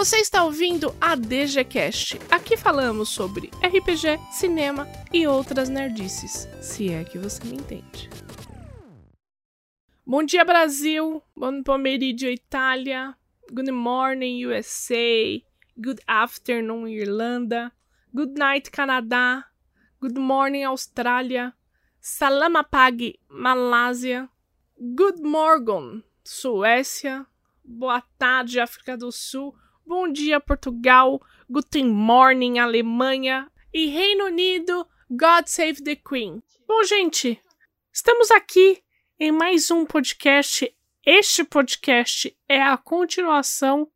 Você está ouvindo a DGCast. Aqui falamos sobre RPG, cinema e outras nerdices, se é que você me entende. Bom dia, Brasil. Bom pomeriggio, Itália. Good morning, USA. Good afternoon, Irlanda. Good night, Canadá. Good morning, Austrália. Salamapag, Malásia. Good morning, Suécia. Boa tarde, África do Sul. Bom dia, Portugal. Guten morning, Alemanha. E Reino Unido, God Save the Queen. Bom, gente, estamos aqui em mais um podcast. Este podcast é a continuação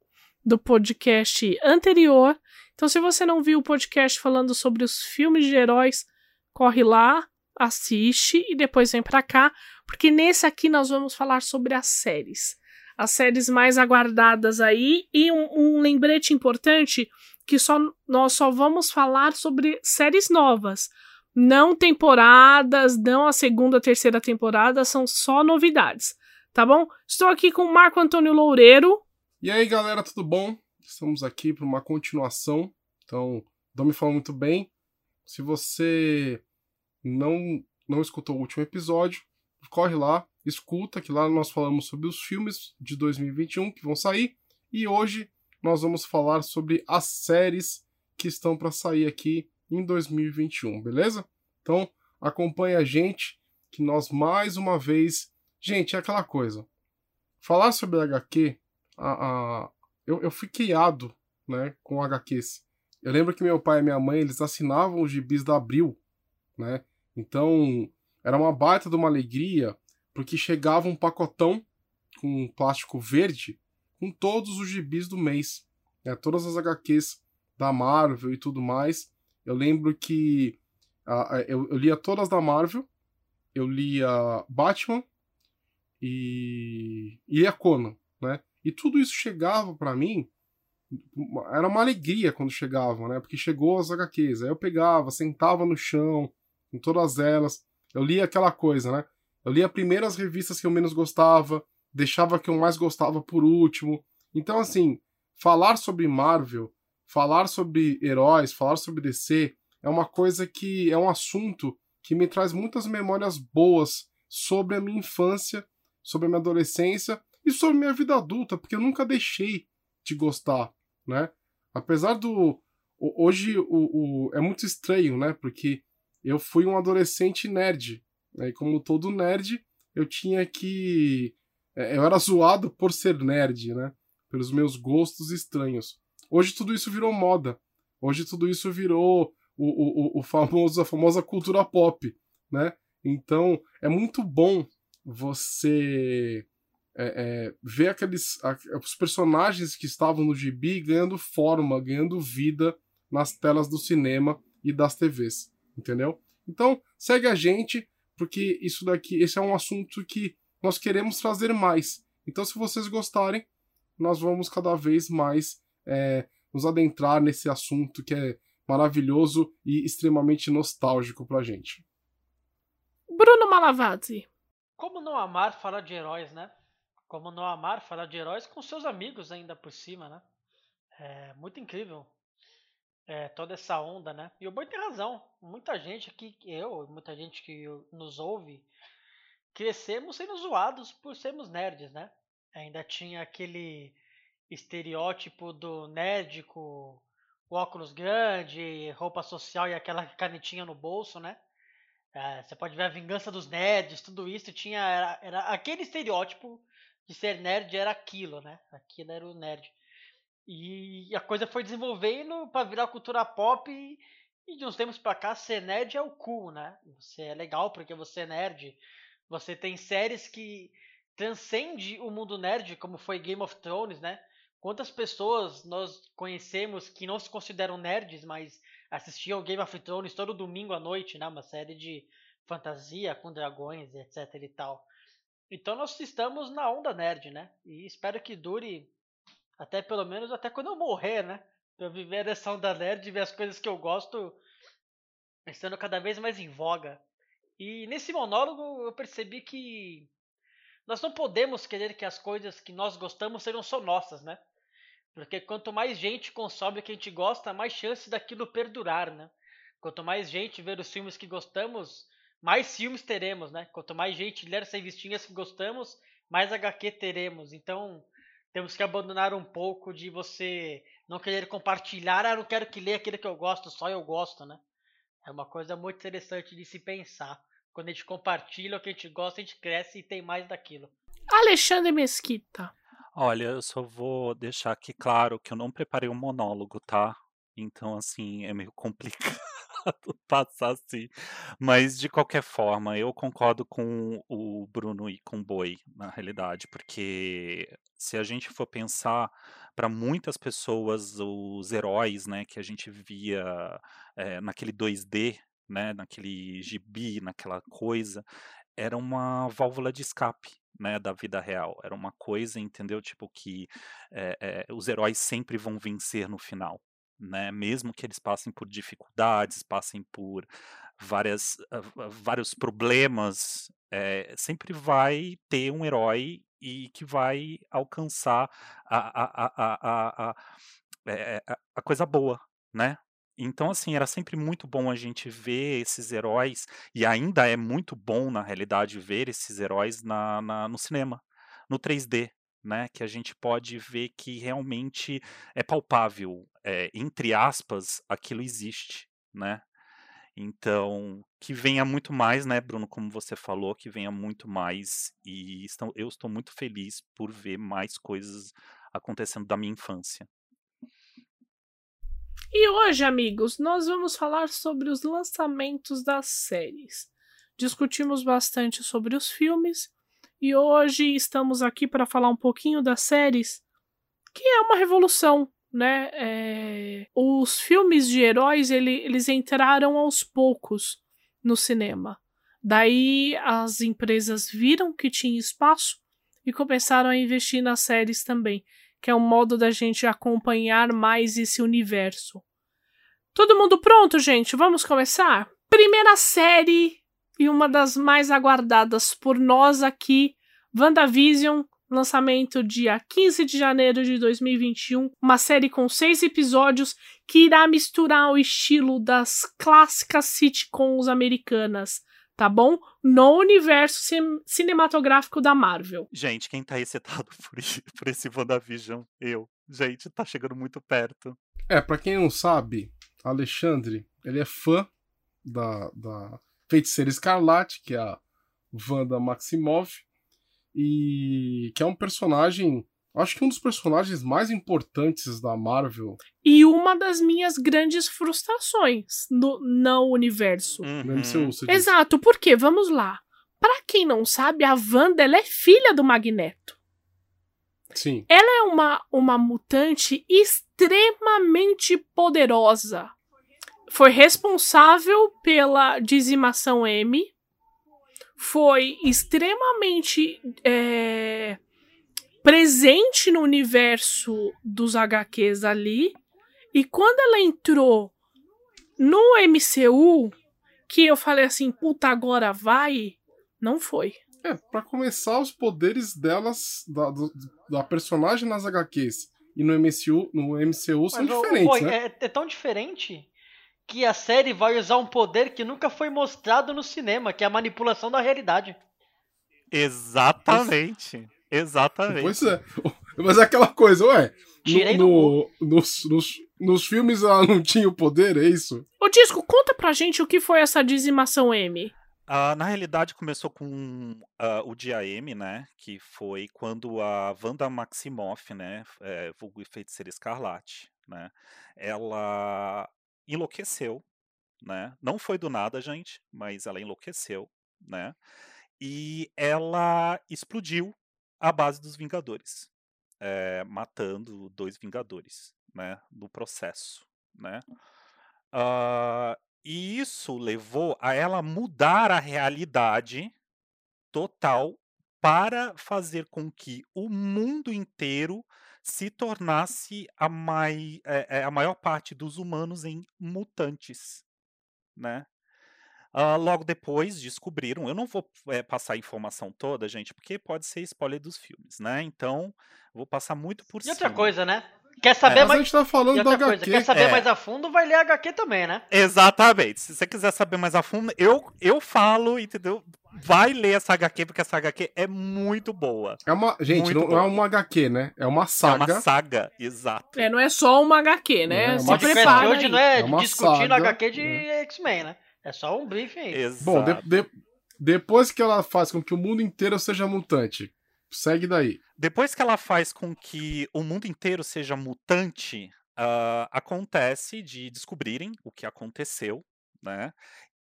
do podcast anterior. Então, se você não viu o podcast falando sobre os filmes de heróis, corre lá, assiste e depois vem para cá, porque nesse aqui nós vamos falar sobre as séries. As séries mais aguardadas aí e um, um lembrete importante que só nós só vamos falar sobre séries novas. Não temporadas, não a segunda, terceira temporada, são só novidades, tá bom? Estou aqui com o Marco Antônio Loureiro. E aí, galera, tudo bom? Estamos aqui para uma continuação. Então, Dom me falou muito bem. Se você não não escutou o último episódio, corre lá, escuta, que lá nós falamos sobre os filmes de 2021 que vão sair. E hoje nós vamos falar sobre as séries que estão para sair aqui em 2021, beleza? Então acompanha a gente, que nós mais uma vez. Gente, é aquela coisa. Falar sobre HQ, a, a, eu, eu fui criado né, com HQs. Eu lembro que meu pai e minha mãe eles assinavam os gibis da Abril, né? Então era uma baita de uma alegria, porque chegava um pacotão com plástico verde com todos os gibis do mês, né? todas as HQs da Marvel e tudo mais. Eu lembro que eu, eu lia todas da Marvel, eu lia Batman e, e a Conan, né? E tudo isso chegava para mim, era uma alegria quando chegavam, né? Porque chegou as HQs, aí eu pegava, sentava no chão, com todas elas, eu lia aquela coisa, né? Eu lia primeiro as revistas que eu menos gostava, deixava que eu mais gostava por último. Então, assim, falar sobre Marvel falar sobre heróis, falar sobre DC, é uma coisa que é um assunto que me traz muitas memórias boas sobre a minha infância, sobre a minha adolescência e sobre a minha vida adulta, porque eu nunca deixei de gostar, né? Apesar do hoje o, o é muito estranho, né? Porque eu fui um adolescente nerd, né? E como todo nerd, eu tinha que é, eu era zoado por ser nerd, né? Pelos meus gostos estranhos. Hoje tudo isso virou moda. Hoje tudo isso virou o, o, o famoso, a famosa cultura pop, né? Então é muito bom você é, é, ver aqueles a, os personagens que estavam no gibi ganhando forma, ganhando vida nas telas do cinema e das TVs, entendeu? Então segue a gente porque isso daqui, esse é um assunto que nós queremos trazer mais. Então se vocês gostarem, nós vamos cada vez mais é, nos adentrar nesse assunto que é maravilhoso e extremamente nostálgico pra gente. Bruno Malavazzi. Como não amar falar de heróis, né? Como não amar falar de heróis com seus amigos ainda por cima, né? É muito incrível é, toda essa onda, né? E o Boi tem razão. Muita gente aqui, eu, muita gente que nos ouve, crescemos sendo zoados por sermos nerds, né? Ainda tinha aquele estereótipo do nerd com o óculos grande, roupa social e aquela canetinha no bolso, né? É, você pode ver a vingança dos nerds, tudo isso tinha era, era, aquele estereótipo de ser nerd era aquilo, né? Aquilo era o nerd. E a coisa foi desenvolvendo para virar cultura pop e, e de uns tempos para cá ser nerd é o cool, né? Você é legal porque você é nerd. Você tem séries que transcende o mundo nerd, como foi Game of Thrones, né? Quantas pessoas nós conhecemos que não se consideram nerds, mas assistiam Game of Thrones todo domingo à noite, né? Uma série de fantasia com dragões, etc e tal. Então nós estamos na onda nerd, né? E espero que dure até pelo menos até quando eu morrer, né? Pra eu viver essa onda nerd e ver as coisas que eu gosto estando cada vez mais em voga. E nesse monólogo eu percebi que nós não podemos querer que as coisas que nós gostamos sejam só nossas, né? Porque quanto mais gente consome o que a gente gosta, mais chance daquilo perdurar, né? Quanto mais gente ver os filmes que gostamos, mais filmes teremos, né? Quanto mais gente ler as revistinhas que gostamos, mais HQ teremos. Então, temos que abandonar um pouco de você não querer compartilhar, ah, não quero que leia aquilo que eu gosto, só eu gosto, né? É uma coisa muito interessante de se pensar. Quando a gente compartilha o que a gente gosta, a gente cresce e tem mais daquilo. Alexandre Mesquita. Olha, eu só vou deixar aqui claro que eu não preparei um monólogo, tá? Então, assim, é meio complicado passar assim. Mas, de qualquer forma, eu concordo com o Bruno e com o Boi, na realidade, porque se a gente for pensar, para muitas pessoas, os heróis, né, que a gente via é, naquele 2D, né, naquele gibi, naquela coisa, era uma válvula de escape, né, da vida real. Era uma coisa, entendeu? Tipo que é, é, os heróis sempre vão vencer no final, né? Mesmo que eles passem por dificuldades, passem por várias, uh, vários problemas, é, sempre vai ter um herói e que vai alcançar a, a, a, a, a, a coisa boa, né? Então, assim, era sempre muito bom a gente ver esses heróis, e ainda é muito bom, na realidade, ver esses heróis na, na no cinema, no 3D, né? Que a gente pode ver que realmente é palpável, é, entre aspas, aquilo existe, né? Então, que venha muito mais, né, Bruno, como você falou, que venha muito mais, e estão, eu estou muito feliz por ver mais coisas acontecendo da minha infância. E hoje, amigos, nós vamos falar sobre os lançamentos das séries. Discutimos bastante sobre os filmes e hoje estamos aqui para falar um pouquinho das séries, que é uma revolução, né? É... Os filmes de heróis ele, eles entraram aos poucos no cinema. Daí as empresas viram que tinha espaço e começaram a investir nas séries também que é um modo da gente acompanhar mais esse universo. Todo mundo pronto, gente? Vamos começar? Primeira série e uma das mais aguardadas por nós aqui, WandaVision, lançamento dia 15 de janeiro de 2021, uma série com seis episódios que irá misturar o estilo das clássicas sitcoms americanas tá bom? No universo cin cinematográfico da Marvel. Gente, quem tá excitado por, por esse WandaVision? Eu. Gente, tá chegando muito perto. É, para quem não sabe, Alexandre, ele é fã da, da Feiticeira Escarlate, que é a Wanda Maximoff, e que é um personagem Acho que um dos personagens mais importantes da Marvel. E uma das minhas grandes frustrações no, no universo. Uhum. No MCU, você Exato, porque, vamos lá. Para quem não sabe, a Wanda ela é filha do Magneto. Sim. Ela é uma, uma mutante extremamente poderosa. Foi responsável pela dizimação M. Foi extremamente. É presente no universo dos HQs ali. E quando ela entrou no MCU, que eu falei assim, puta, agora vai, não foi. É, para começar, os poderes delas, da, do, da personagem nas HQs e no MCU, no MCU são Mas, diferentes, né? É, é tão diferente que a série vai usar um poder que nunca foi mostrado no cinema, que é a manipulação da realidade. Exatamente. Exatamente. Pois é. Mas é aquela coisa, ué. No, no, nos, nos, nos filmes ela não tinha o poder, é isso? Ô, Disco, conta pra gente o que foi essa dizimação M. Uh, na realidade, começou com uh, o dia M, né? Que foi quando a Wanda Maximoff, né? É, vulgo feiticeira escarlate, né? Ela enlouqueceu, né? Não foi do nada, gente, mas ela enlouqueceu, né? E ela explodiu a base dos Vingadores, é, matando dois Vingadores, né, no processo, né. Uh, e isso levou a ela mudar a realidade total para fazer com que o mundo inteiro se tornasse a, mai, é, a maior parte dos humanos em mutantes, né? Uh, logo depois descobriram, eu não vou é, passar a informação toda, gente, porque pode ser spoiler dos filmes, né? Então, vou passar muito por e cima. E outra coisa, né? Quer saber Mas a mais. gente tá falando da coisa, HQ. quer saber É. mais a fundo, vai ler HQ também, né? Exatamente. Se você quiser saber mais a fundo, eu, eu falo, entendeu? Vai ler essa HQ, porque essa HQ é muito boa. É uma, gente, Muito não, bom. não é uma HQ, né? É uma É saga. uma saga, exato. É, não é só uma HQ, né? É, Se uma O podcast prepara de hoje não é, É uma discutindo saga, HQ de né? X-Men, né? É só um briefing aí. Exato. Bom, de- de- depois que ela faz com que o mundo inteiro seja mutante, segue daí. Depois que ela faz com que o mundo inteiro seja mutante, ah, acontece de descobrirem o que aconteceu, né?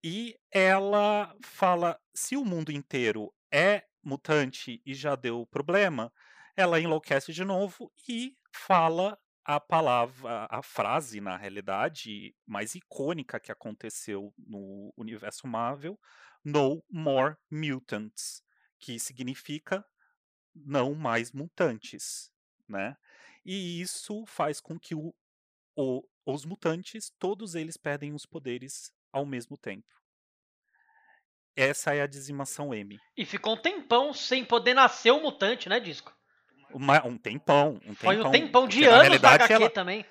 E ela fala: se o mundo inteiro é mutante e já deu problema, ela enlouquece de novo e fala a palavra, a frase, na realidade, mais icônica que aconteceu no universo Marvel: No More Mutants, que significa não mais mutantes, né? E isso faz com que o- o- os mutantes, todos eles perdem os poderes ao mesmo tempo. Essa é a dizimação M. E ficou um tempão sem poder nascer um mutante, né, Disco? Uma- um tempão, um Foi tempão. um tempão de na anos realidade HQ ela- também.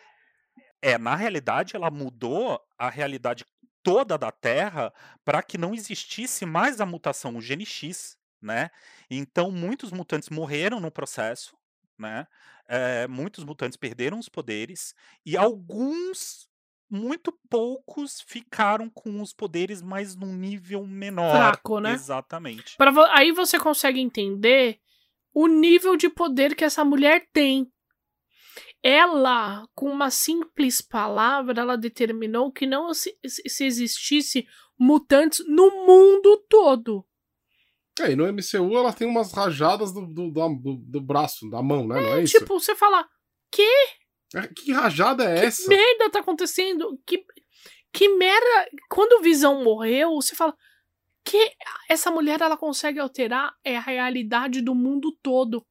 É, na realidade, ela mudou a realidade toda da Terra para que não existisse mais a mutação, o gene X, né? Então, muitos mutantes morreram no processo, né? Eh, muitos mutantes perderam os poderes e alguns, muito poucos, ficaram com os poderes, mas num nível menor. Fraco, né? Exatamente. Pra vo- aí você consegue entender o nível de poder que essa mulher tem. Ela, com uma simples palavra, ela determinou que não se, se existisse mutantes no mundo todo. É, e no MCU ela tem umas rajadas do, do, do, do braço, da mão, né? Não é isso? Tipo, você fala, É, Que rajada é essa? merda tá acontecendo? Que, que merda. Quando o Visão morreu, você fala que essa mulher ela consegue alterar é a realidade do mundo todo.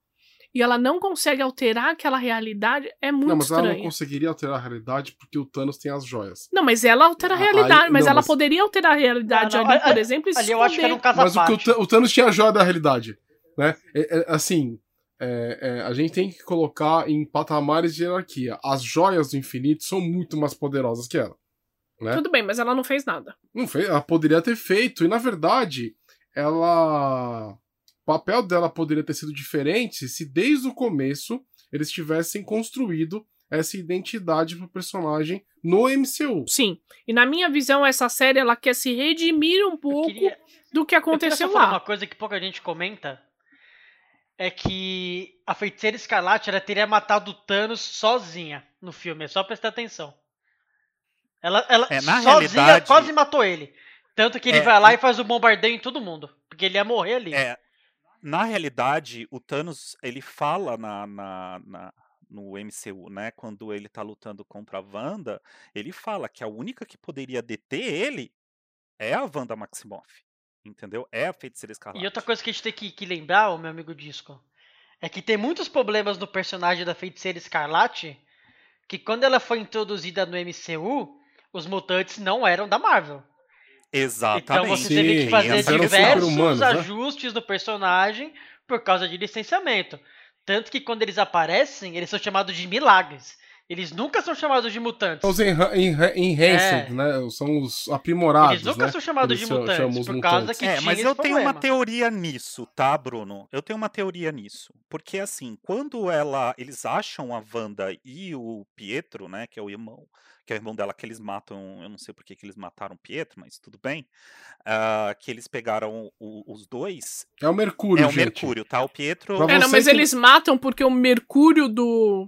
E ela não consegue alterar aquela realidade, é muito não, mas ela não estranho. conseguiria alterar a realidade porque o Thanos tem as joias. Não, mas ela altera a Ah, realidade, aí- mas não, ela mas- poderia alterar a realidade Ah, não, ali, por exemplo, e se Ali eu acho que era um caso Mas o, o Thanos tinha a joia da realidade, né? É- é, assim, é, é, a gente tem que colocar em patamares de hierarquia. As joias do infinito são muito mais poderosas que ela. né? Tudo bem, mas ela não fez nada. Não fez, ela poderia ter feito. E na verdade, ela. O papel dela poderia ter sido diferente se desde o começo eles tivessem construído essa identidade pro personagem no MCU. Sim. E na minha visão, essa série ela quer se redimir um Eu pouco queria, do que eu aconteceu falar lá. uma coisa que pouca gente comenta. É que a feiticeira escarlate ela teria matado o Thanos sozinha no filme, é só prestar atenção. Ela, ela É, na sozinha realidade- quase matou ele. Tanto que ele É, vai lá e faz o bombardeio em todo mundo. Porque ele ia morrer ali. É, na realidade, o Thanos, ele fala na, na- na- no MCU, né? Quando ele tá lutando contra a Wanda, ele fala que a única que poderia deter ele é a Wanda Maximoff. Entendeu? É a feiticeira escarlate. E outra coisa que a gente tem que, que lembrar, o meu amigo Disco, é que tem muitos problemas no personagem da feiticeira escarlate que quando ela foi introduzida no MCU, os mutantes não eram da Marvel. Exatamente. Então você Sim, teve que fazer diversos super-humanos, né? ajustes no personagem por causa de licenciamento. Tanto que quando eles aparecem, eles são chamados de milagres. Eles nunca são chamados de mutantes. Os enha- enha- enhanced, É. né? São os aprimorados. Eles nunca né? são chamados Eles de mutantes, por causa mutantes. que É, tinha mas esse eu tenho uma problema. teoria nisso, tá, Bruno? Eu tenho uma teoria nisso. Porque, assim, quando ela, eles acham a Wanda e o Pietro, né, que é o irmão, que é o irmão dela, que eles matam, eu não sei por que que eles mataram o Pietro, mas tudo bem, ah, que eles pegaram o- os dois, É o Mercúrio, é o gente. Mercúrio, tá? O Pietro... Pra É, não, mas que- eles matam porque o mercúrio do,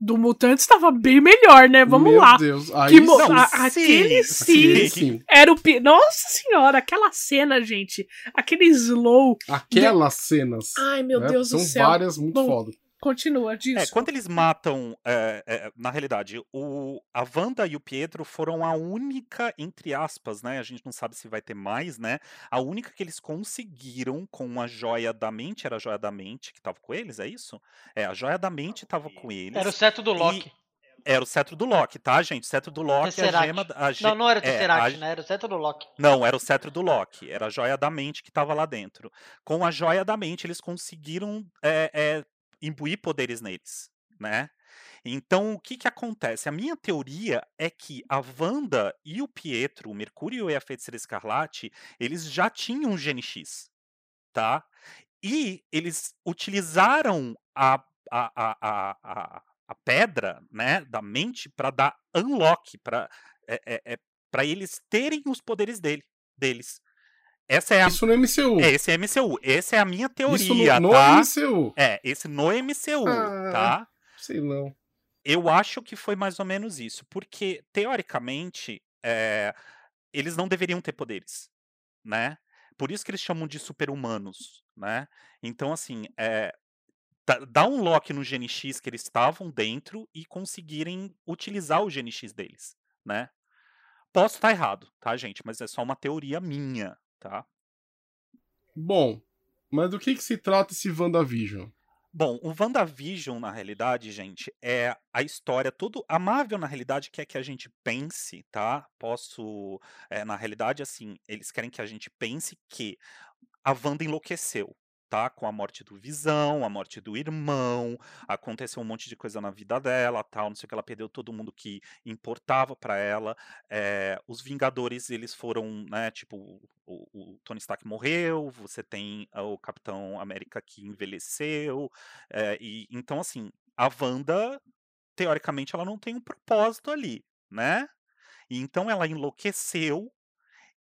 do mutante estava bem melhor, né? Vamos Meu lá. Deus. Aí Que mo- sim, a- sim, aquele sim, sim, sim. era o pi... Nossa senhora, aquela cena, gente. Aquele slow. Aquelas cenas. Ai, meu né? Deus São do céu. várias muito Bom, foda. Continua disso. É, quando eles matam, é, é, na realidade, o, a Wanda e o Pietro foram a única, entre aspas, né? A gente não sabe se vai ter mais, né? A única que eles conseguiram com a joia da mente, era a joia da mente que tava com eles, é isso? É, a joia da mente tava com eles. Era o cetro do Loki. Era o cetro do Loki, tá, gente? O cetro do Loki, a Tesseract. gema. da- A ge- Não, não era o é, Tesseract, a- né? Era o cetro do Loki. Não, era o cetro do Loki. Era a joia da mente que tava lá dentro. Com a joia da mente, eles conseguiram é, é, imbuir poderes neles, né? Então, o que que acontece? A minha teoria é que a Wanda e o Pietro, o Mercúrio e a Feiticeira Escarlate, eles já tinham um gene X, tá? E eles utilizaram a, a, a, a, a, pedra né, da mente para dar unlock, para é, é, é, eles terem os poderes dele, deles. Essa é a, Isso no MCU. é, esse é MCU. Essa é a minha Isso teoria, no, no tá? MCU. É, esse no MCU, Ah. tá? Sei não. Eu acho que foi mais ou menos isso, porque teoricamente eh, eles não deveriam ter poderes, né? Por isso que eles chamam de super-humanos, né? Então, assim, dá- dá um lock no GNX que eles estavam dentro e conseguirem utilizar o GNX deles, né? Posso estar errado, tá, gente? Mas é só uma teoria minha, tá? Bom, mas do que que se trata esse WandaVision? Bom, o WandaVision, na realidade, gente, é a história tudo A Marvel, na realidade, quer que a gente pense, tá? Posso. é, na realidade, assim, eles querem que a gente pense que a Wanda enlouqueceu, tá? Com a morte do Visão, a morte do irmão, aconteceu um monte de coisa na vida dela, tal, não sei o que, ela perdeu todo mundo que importava pra ela. é, os Vingadores, eles foram, né, tipo, o, o Tony Stark morreu, você tem o Capitão América que envelheceu, é, e então, assim, a Wanda, teoricamente, ela não tem um propósito ali, né? E então ela enlouqueceu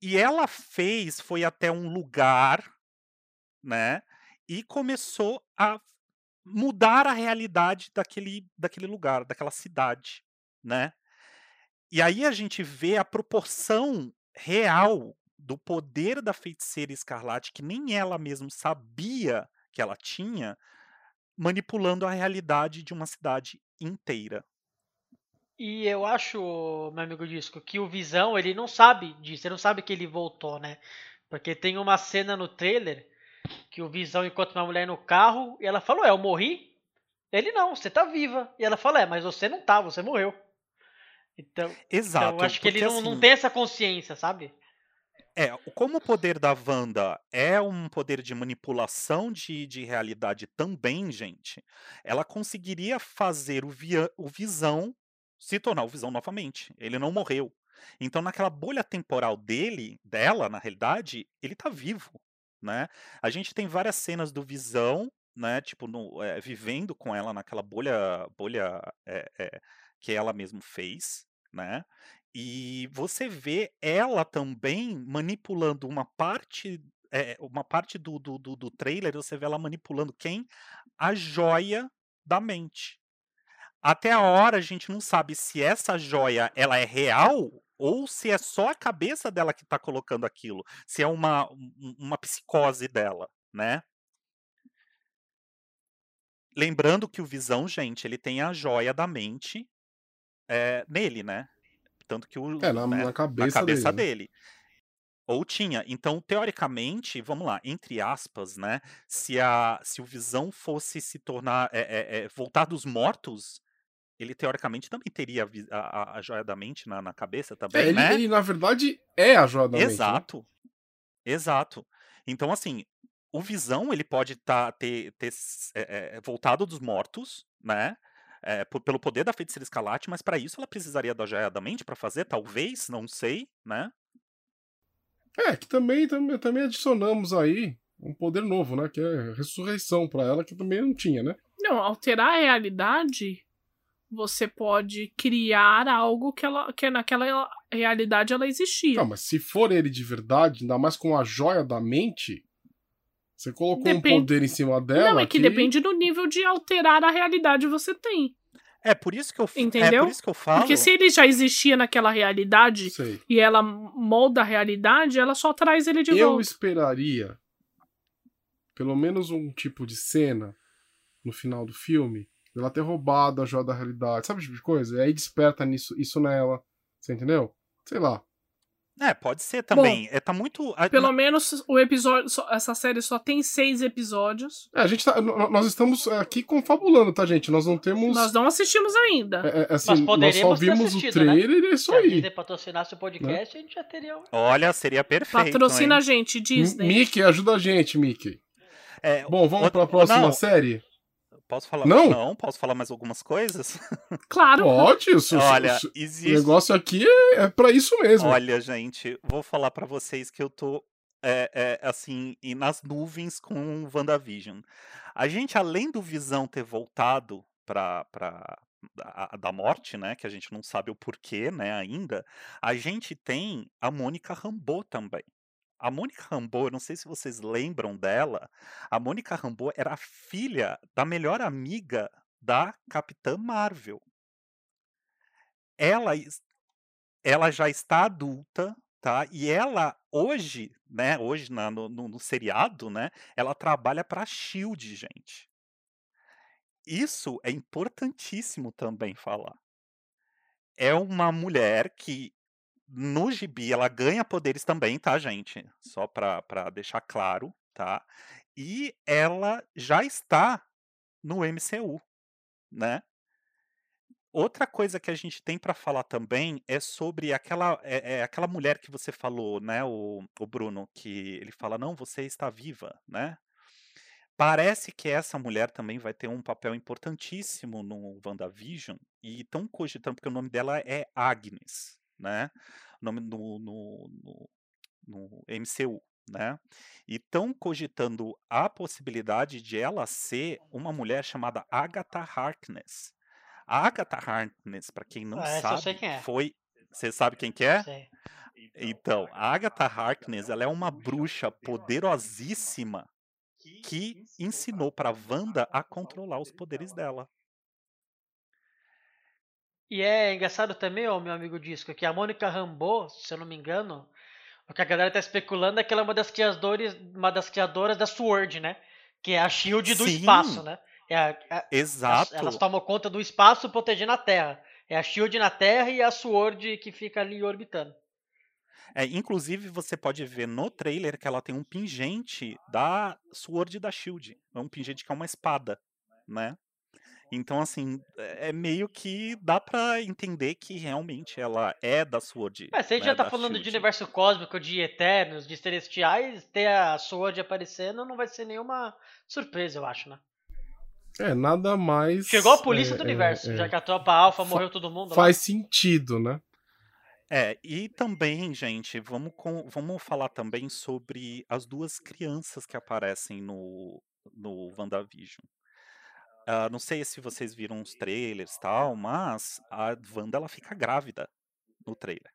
e ela fez, foi até um lugar, né? E começou a mudar a realidade daquele, daquele lugar, daquela cidade, né? E aí a gente vê a proporção real do poder da feiticeira escarlate, que nem ela mesma sabia que ela tinha, manipulando a realidade de uma cidade inteira. E eu acho, meu amigo Disco, que o Visão, ele não sabe disso, ele não sabe que ele voltou, né? Porque tem uma cena no trailer que o Visão encontra uma mulher no carro e ela falou, é, eu morri? Ele não, você tá viva. E ela fala, é, mas você não tá, você morreu. Então, Exato. então eu acho que ele não, não assim, tem essa consciência, sabe? É, como o poder da Wanda é um poder de manipulação de, de realidade também, gente, ela conseguiria fazer o, via, o Visão se tornar o Visão novamente. Ele não morreu. Então, naquela bolha temporal dele, dela, na realidade, ele tá vivo, né? A gente tem várias cenas do Visão, né? Tipo, no- é, vivendo com ela naquela bolha, bolha é, é, que ela mesma fez, né? E você vê ela também manipulando uma parte, uma parte do, do, do, do trailer, você vê ela manipulando quem? A joia da mente. Até a hora a gente não sabe se essa joia ela é real ou se é só a cabeça dela que está colocando aquilo, se é uma, um- uma psicose dela, né? Lembrando que o Visão, gente, ele tem a joia da mente eh, nele, né? Tanto que o, É, na, né, na na cabeça, cabeça dele. dele. Ou tinha. Então, teoricamente, vamos lá, entre aspas, né? Se, a, se o Visão fosse se tornar. é, é, é, voltar dos mortos, ele teoricamente também teria a, a, a- joia da mente na, na cabeça É, também, ele, né? ele, na verdade, é a joia da mente, né? Exato. Exato. Então, assim, o Visão, ele pode tá, ter, ter s- é, é, voltado dos mortos, né? É, pelo poder da feiticeira escalate, mas para isso ela precisaria da joia da mente para fazer, talvez, não sei, né? É, que também, também, também adicionamos aí um poder novo, né? Que é ressurreição pra ela, que também não tinha, né? Não, alterar a realidade, você pode criar algo que, ela, que naquela realidade ela existia. Não, mas se for ele de verdade, ainda mais com a joia da mente, você colocou um Depende- poder em cima dela. Não, é que depende do nível de alterar a realidade que você tem. É por isso que eu É Entendeu? por isso que eu falo. Porque se ele já existia naquela realidade Sei. e ela molda a realidade, ela só traz ele de Eu volta. esperaria pelo menos um tipo de cena no final do filme dela ter roubado a joia da realidade, sabe esse tipo de coisa? E aí desperta nisso, isso nela. Você entendeu? Sei lá. É, pode ser também. é, tá muito. a- Pelo menos o episódio. só- essa série só tem seis episódios. É, a gente tá, nós estamos aqui confabulando, tá, gente? Nós não temos. Nós não assistimos ainda. é, é, assim, Mas nós só poderíamos ter vimos o né? trailer e é Se isso a aí. Disney patrocinasse o podcast, a gente já teria. um- Olha, seria perfeito. Patrocina a hein? gente, Disney. Mickey, ajuda a gente, Mickey. É, Bom, vamos outra- pra próxima não, série? Posso falar? Não. Não, posso falar mais algumas coisas? Claro. Pode, o, o- Olha, o- o existe. negócio aqui é, é pra isso mesmo. Olha, gente, vou falar pra vocês que eu tô é, é, assim e nas nuvens com o WandaVision. A gente, além do Visão ter voltado pra, pra da, da morte, né? Que a gente não sabe o porquê, né? Ainda, a gente tem a Mônica Rambeau também. A Mônica Rambeau, eu não sei se vocês lembram dela. A Mônica Rambeau era a filha da melhor amiga da Capitã Marvel. Ela ela já está adulta, tá? E ela hoje, né? Hoje na- no, no- no seriado, né? Ela trabalha para Shield, gente. Isso é importantíssimo também falar. É uma mulher que no gibi ela ganha poderes também, tá, gente? Só pra deixar claro, tá? E ela já está no MCU, né? Outra coisa que a gente tem pra falar também é sobre aquela, é, é aquela mulher que você falou, né, o, o Bruno, que ele fala, não, você está viva, né? Parece que essa mulher também vai ter um papel importantíssimo no WandaVision, e estão cogitando, porque o nome dela é Agnes, né? No, no, no, no MCU, né? E estão cogitando a possibilidade de ela ser uma mulher chamada Agatha Harkness. A Agatha Harkness, para quem não Ah, sabe, quem é. foi. Você sabe quem que é? Sei. Então, a Agatha Harkness, ela é uma bruxa poderosíssima que ensinou para Wanda a controlar os poderes dela. E é engraçado também, ó, meu amigo Disco, que a Mônica Rambeau, se eu não me engano, o que a galera tá especulando é que ela é uma das criadoras, uma das criadoras da Sword, né? Que é a Shield do Sim. espaço, né? É a- a- Exato. Elas tomam conta do espaço protegendo a Terra. É a Shield na Terra e a Sword que fica ali orbitando. É, inclusive, você pode ver no trailer que ela tem um pingente da Sword da Shield. É um pingente que é uma espada, né? Então, assim, é é meio que dá pra entender que realmente ela é da Sword. Mas se a gente né, já tá falando de Shield. universo cósmico, de eternos, de celestiais, ter a Sword aparecendo não vai ser nenhuma surpresa, eu acho, né? É, nada mais. Chegou a polícia é, do é, universo, é, já que a tropa alfa Fa- morreu todo mundo. lá. Faz sentido, né? É, e também, gente, vamos, com- vamos falar também sobre as duas crianças que aparecem no, no WandaVision. Ah, não sei se vocês viram os trailers e tal, mas a Wanda ela fica grávida no trailer.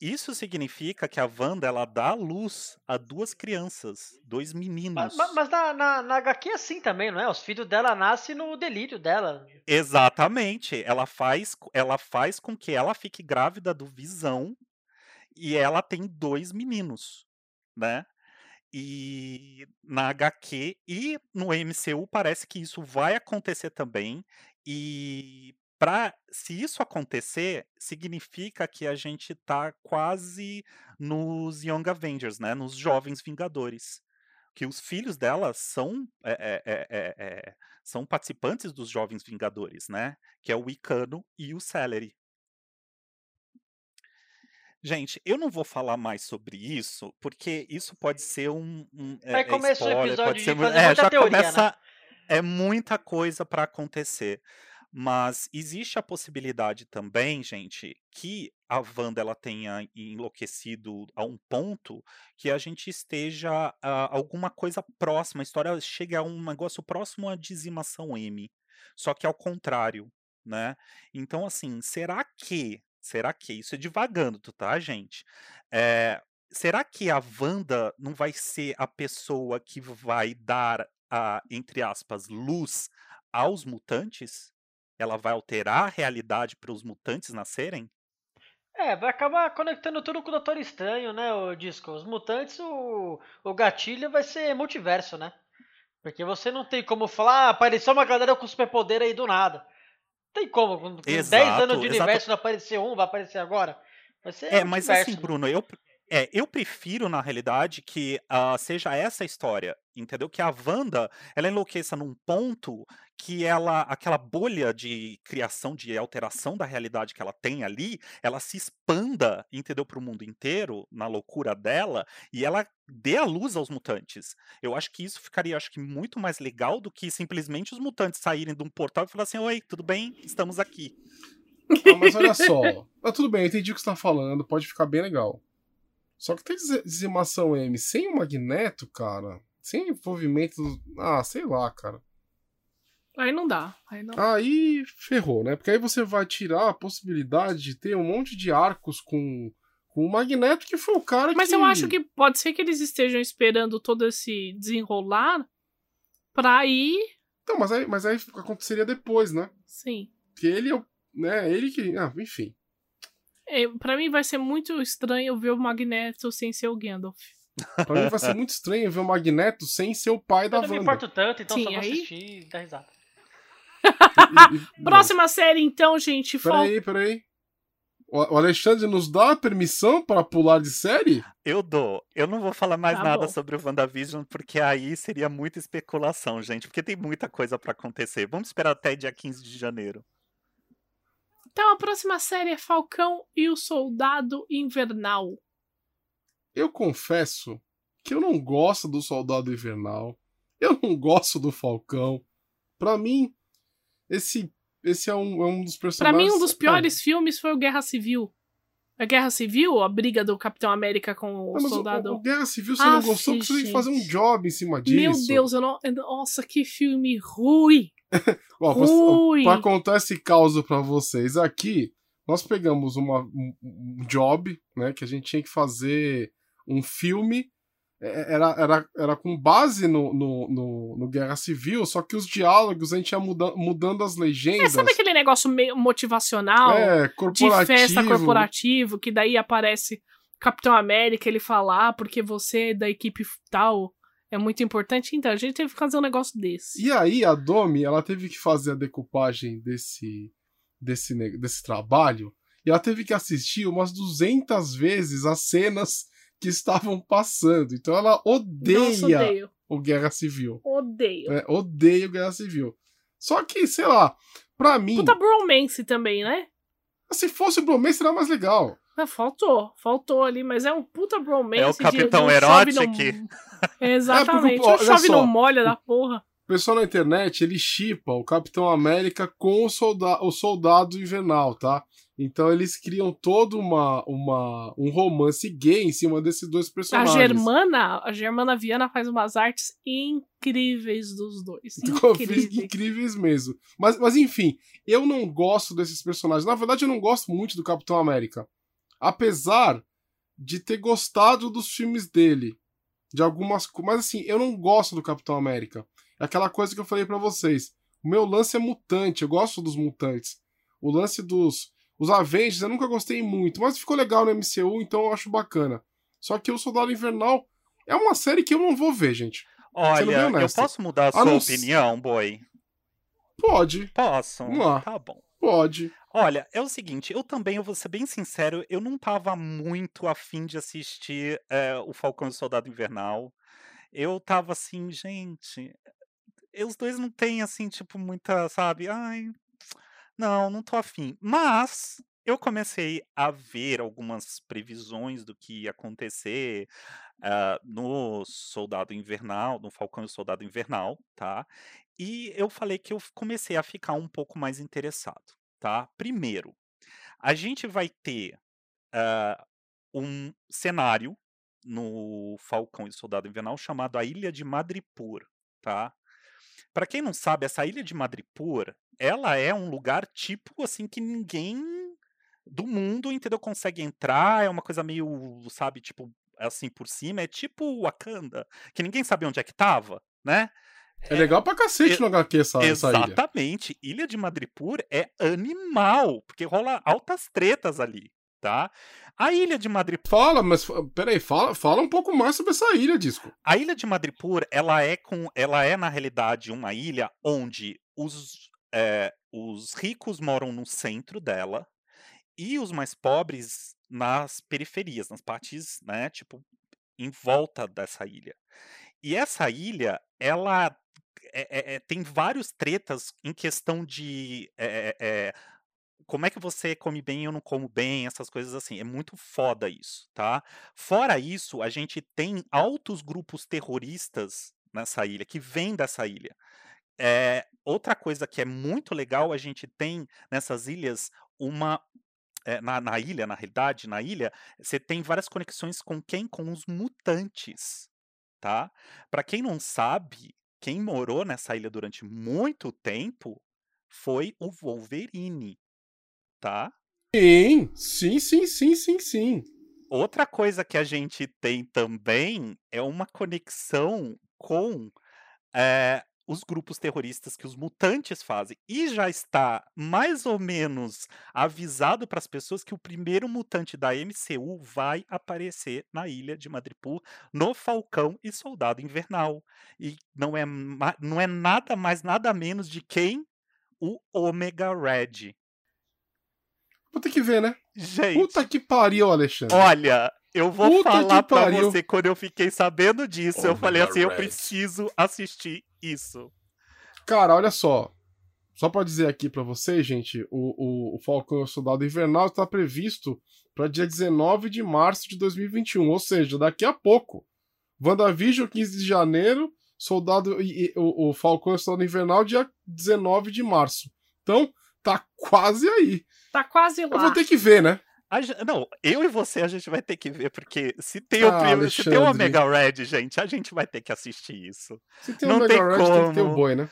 Isso significa que a Wanda ela dá luz a duas crianças, dois meninos. Mas, mas- na, na, na HQ é assim também, não é? Os filhos dela nascem no delírio dela. Exatamente. Ela faz, ela faz com que ela fique grávida do Visão e ela tem dois meninos, né? E na HQ e no MCU parece que isso vai acontecer também. E para se isso acontecer, significa que a gente tá quase nos Young Avengers, né? Nos Jovens Vingadores. Que os filhos dela são é, é, é, é, é, são participantes dos Jovens Vingadores, né? Que é o Icano e o Celery. Gente, eu não vou falar mais sobre isso, porque isso pode ser um. um é, Aí é começa o spoiler, episódio pode de ser, mu- fazer é, muita já teoria, né? começa. É muita coisa para acontecer. Mas existe a possibilidade também, gente, que a Wanda ela tenha enlouquecido a um ponto que a gente esteja a alguma coisa próxima, a história chega a um negócio próximo à dizimação M, só que ao contrário, né? Então, assim, será que, será que, isso é divagando, tá, gente? É, será que a Wanda não vai ser a pessoa que vai dar a, entre aspas, luz aos mutantes? Ela vai alterar a realidade para os mutantes nascerem? É, vai acabar conectando tudo com o Doutor Estranho, né, o disco? Os mutantes, o, o gatilho vai ser multiverso, né? Porque você não tem como falar, ah, apareceu uma galera com superpoder aí do nada. Não tem como, com, com 10 Exato, anos de exato. universo não apareceu um, vai aparecer agora. Vai ser É, mas multiverso, assim? Bruno, eu, É, eu prefiro, na realidade, que uh, seja essa a história, entendeu? Que a Wanda, ela enlouqueça num ponto que ela, aquela bolha de criação, de alteração da realidade que ela tem ali, ela se expanda, entendeu, para o mundo inteiro, na loucura dela, e ela dê a luz aos mutantes. Eu acho que isso ficaria, acho que, muito mais legal do que simplesmente os mutantes saírem de um portal e falar assim, oi, tudo bem? Estamos aqui. Ah, mas olha só. tudo bem, eu entendi o que você está falando, pode ficar bem legal. Só que tem dizimação M sem o Magneto, cara. Sem envolvimento. Ah, sei lá, cara. Aí não dá. Aí, não... aí ferrou, né? Porque aí você vai tirar a possibilidade de ter um monte de arcos com, com o Magneto, que foi o cara Mas que... eu acho que pode ser que eles estejam esperando todo esse desenrolar pra ir. Então, mas aí, mas aí aconteceria depois, né? Sim. Que ele é o. Né, ele que. Ah, enfim. É, pra mim vai ser muito estranho ver o Magneto sem ser o Gandalf. pra mim vai ser muito estranho ver o Magneto sem ser o pai da Eu Wanda. não me importo tanto, então Sim, só vou aí- assistir e dar risada. E- e- Próxima série, então, gente. Fal... Peraí, peraí. O Alexandre nos dá permissão para pular de série? Eu dou. Eu não vou falar mais Tá nada bom. sobre o WandaVision, porque aí seria muita especulação, gente. Porque tem muita coisa pra acontecer. Vamos esperar até dia 15 de janeiro. Então a próxima série é Falcão e o Soldado Invernal. Eu confesso que eu não gosto do Soldado Invernal. Eu não gosto do Falcão. Pra mim, esse, esse é, um, é um dos Pra personagens. mim, um dos piores filmes foi o Guerra Civil. A Guerra Civil, a briga do Capitão América com o Ah, mas o- soldado. O, o Guerra Civil você Aff, não gostou porque você tem que fazer um job em cima disso. Meu Deus, eu não. Nossa, que filme ruim! Ó, pra, pra contar esse caos pra vocês aqui, nós pegamos uma, um, job, né? Que a gente tinha que fazer um filme. é, Era, era, era com base no, no, no, no Guerra Civil, só que os diálogos a gente ia muda, mudando as É, legendas. sabe aquele negócio meio motivacional? É, de corporativo. festa corporativo, que daí aparece Capitão América, ele fala, ah, porque você é da equipe tal é muito importante. Então, a gente teve que fazer um negócio desse. E aí a Domi, ela teve que fazer a decupagem desse, desse, desse trabalho, e ela teve que assistir umas 200 vezes as cenas que estavam passando. Então ela odeia odeio. o Guerra Civil. Odeio. né? Odeia o Guerra Civil. Só que, sei lá, pra mim, Puta bromance também, né? se fosse o Bromance seria mais legal. Ah, faltou, faltou ali, mas é um puta bromance. É o de- Capitão não Erotic chove, não- que- Exatamente. É, porque, ó, não olha chove, só. não molha da porra. O pessoal na internet, ele chipa o Capitão América com o, solda o Soldado Invernal, tá? Então eles criam todo uma, uma, um romance gay em cima desses dois A personagens. Germana, a Germana Viana faz umas artes incríveis dos dois. Incríveis. incríveis mesmo. Mas, mas enfim, eu não gosto desses personagens. Na verdade, eu não gosto muito do Capitão América. Apesar de ter gostado dos filmes dele. De algumas coisas. Mas assim, eu não gosto do Capitão América. É aquela coisa que eu falei pra vocês. O meu lance é mutante. Eu gosto dos mutantes. O lance dos. Os Avengers eu nunca gostei muito. Mas ficou legal no MCU, então eu acho bacana. Só que o Soldado Invernal é uma série que eu não vou ver, gente. Olha, bem eu posso mudar a sua não opinião, boi? Pode, Posso? Vamos lá. Tá bom. pode. Olha, é o seguinte, eu também, eu vou ser bem sincero, eu não tava muito afim de assistir é, o Falcão e o Soldado Invernal. Eu tava assim, gente, eh, os dois não têm, assim, tipo, muita, sabe? Ai, não, não tô afim. Mas eu comecei a ver algumas previsões do que ia acontecer ah, no Soldado Invernal, no Falcão e o Soldado Invernal, tá? E eu falei que eu comecei a ficar um pouco mais interessado, tá? Primeiro, a gente vai ter ah, um cenário no Falcão e Soldado Invernal chamado a Ilha de Madripoor, tá? Para quem não sabe, essa Ilha de Madripoor, ela é um lugar tipo assim que ninguém do mundo, entendeu, consegue entrar, é uma coisa meio, sabe, tipo assim por cima, é tipo Wakanda, que ninguém sabe onde é que tava, né? É legal pra cacete E- no HQ essa, essa ilha. Exatamente. Ilha de Madripoor é animal, porque rola altas tretas ali, tá? A Ilha de Madripoor, Fala, mas peraí, fala, fala um pouco mais sobre essa ilha, Disco. a Ilha de Madripoor, ela é com, ela é na realidade uma ilha onde os, é, os ricos moram no centro dela e os mais pobres nas periferias, nas partes, né, tipo, em volta dessa ilha. E essa ilha, ela é, é, é tem vários tretas em questão de é, como é que você come bem eu não como bem, essas coisas assim. É muito foda isso, tá? Fora isso, a gente tem altos grupos terroristas nessa ilha, que vêm dessa ilha. É, outra coisa que é muito legal, a gente tem nessas ilhas uma. É, na, na ilha, na realidade, na ilha, você tem várias conexões com quem? Com os mutantes, tá? Para quem não sabe, quem morou nessa ilha durante muito tempo foi o Wolverine tá? Sim, sim, sim, sim, sim, sim. Outra coisa que a gente tem também é uma conexão com é, os grupos terroristas que os mutantes fazem. E já está mais ou menos avisado para as pessoas que o primeiro mutante da MCU vai aparecer na ilha de Madripoor, no Falcão e Soldado Invernal. E não é, não é nada mais, nada menos de quem? O Omega Red. Vou ter que ver, né? Gente. Puta que pariu, Alexandre. Olha, eu vou Puta falar pra você, quando eu fiquei sabendo disso, oh, eu falei assim, eu preciso assistir isso. Cara, olha só. Só pra dizer aqui pra vocês, gente, o, o, o Falcão e o Soldado Invernal está previsto para dia 19 de março de 2021, ou seja, daqui a pouco. WandaVision, 15 de janeiro, Soldado e, e o, o Falcão e o Soldado Invernal, dia 19 de março. Então, tá quase aí. Tá quase lá. Eu vou ter que ver, né? A, não, eu e você a gente vai ter que ver, porque se tem, ah, o, primeiro, se tem o Omega Red, gente, a gente vai ter que assistir isso. Se tem o Omega tem Red, como. tem que ter o boi, né?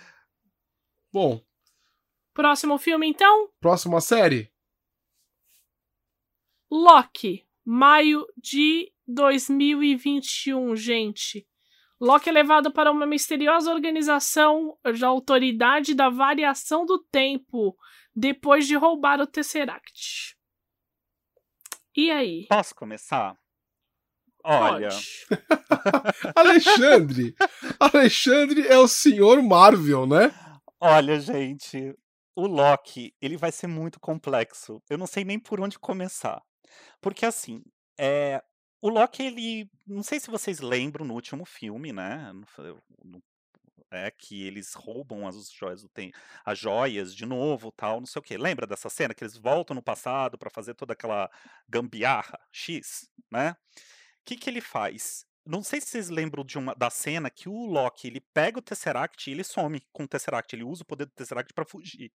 Bom. Próximo filme, então? Próxima série? Loki, maio de 2021, gente. Loki é levado para uma misteriosa organização da Autoridade da Variação do Tempo depois de roubar o Tesseract. E aí? Posso começar? Olha. Alexandre! Alexandre é o senhor Marvel, né? Olha, gente, o Loki, ele vai ser muito complexo. Eu não sei nem por onde começar. Porque assim, é, o Loki, ele. Não sei se vocês lembram no último filme, né? No, é, que eles roubam as joias do tempo, as joias de novo, tal, não sei o que. Lembra dessa cena que eles voltam no passado para fazer toda aquela gambiarra X, né? O que que ele faz? Não sei se vocês lembram de uma da cena que o Loki ele pega o Tesseract e ele some com o Tesseract, ele usa o poder do Tesseract para fugir.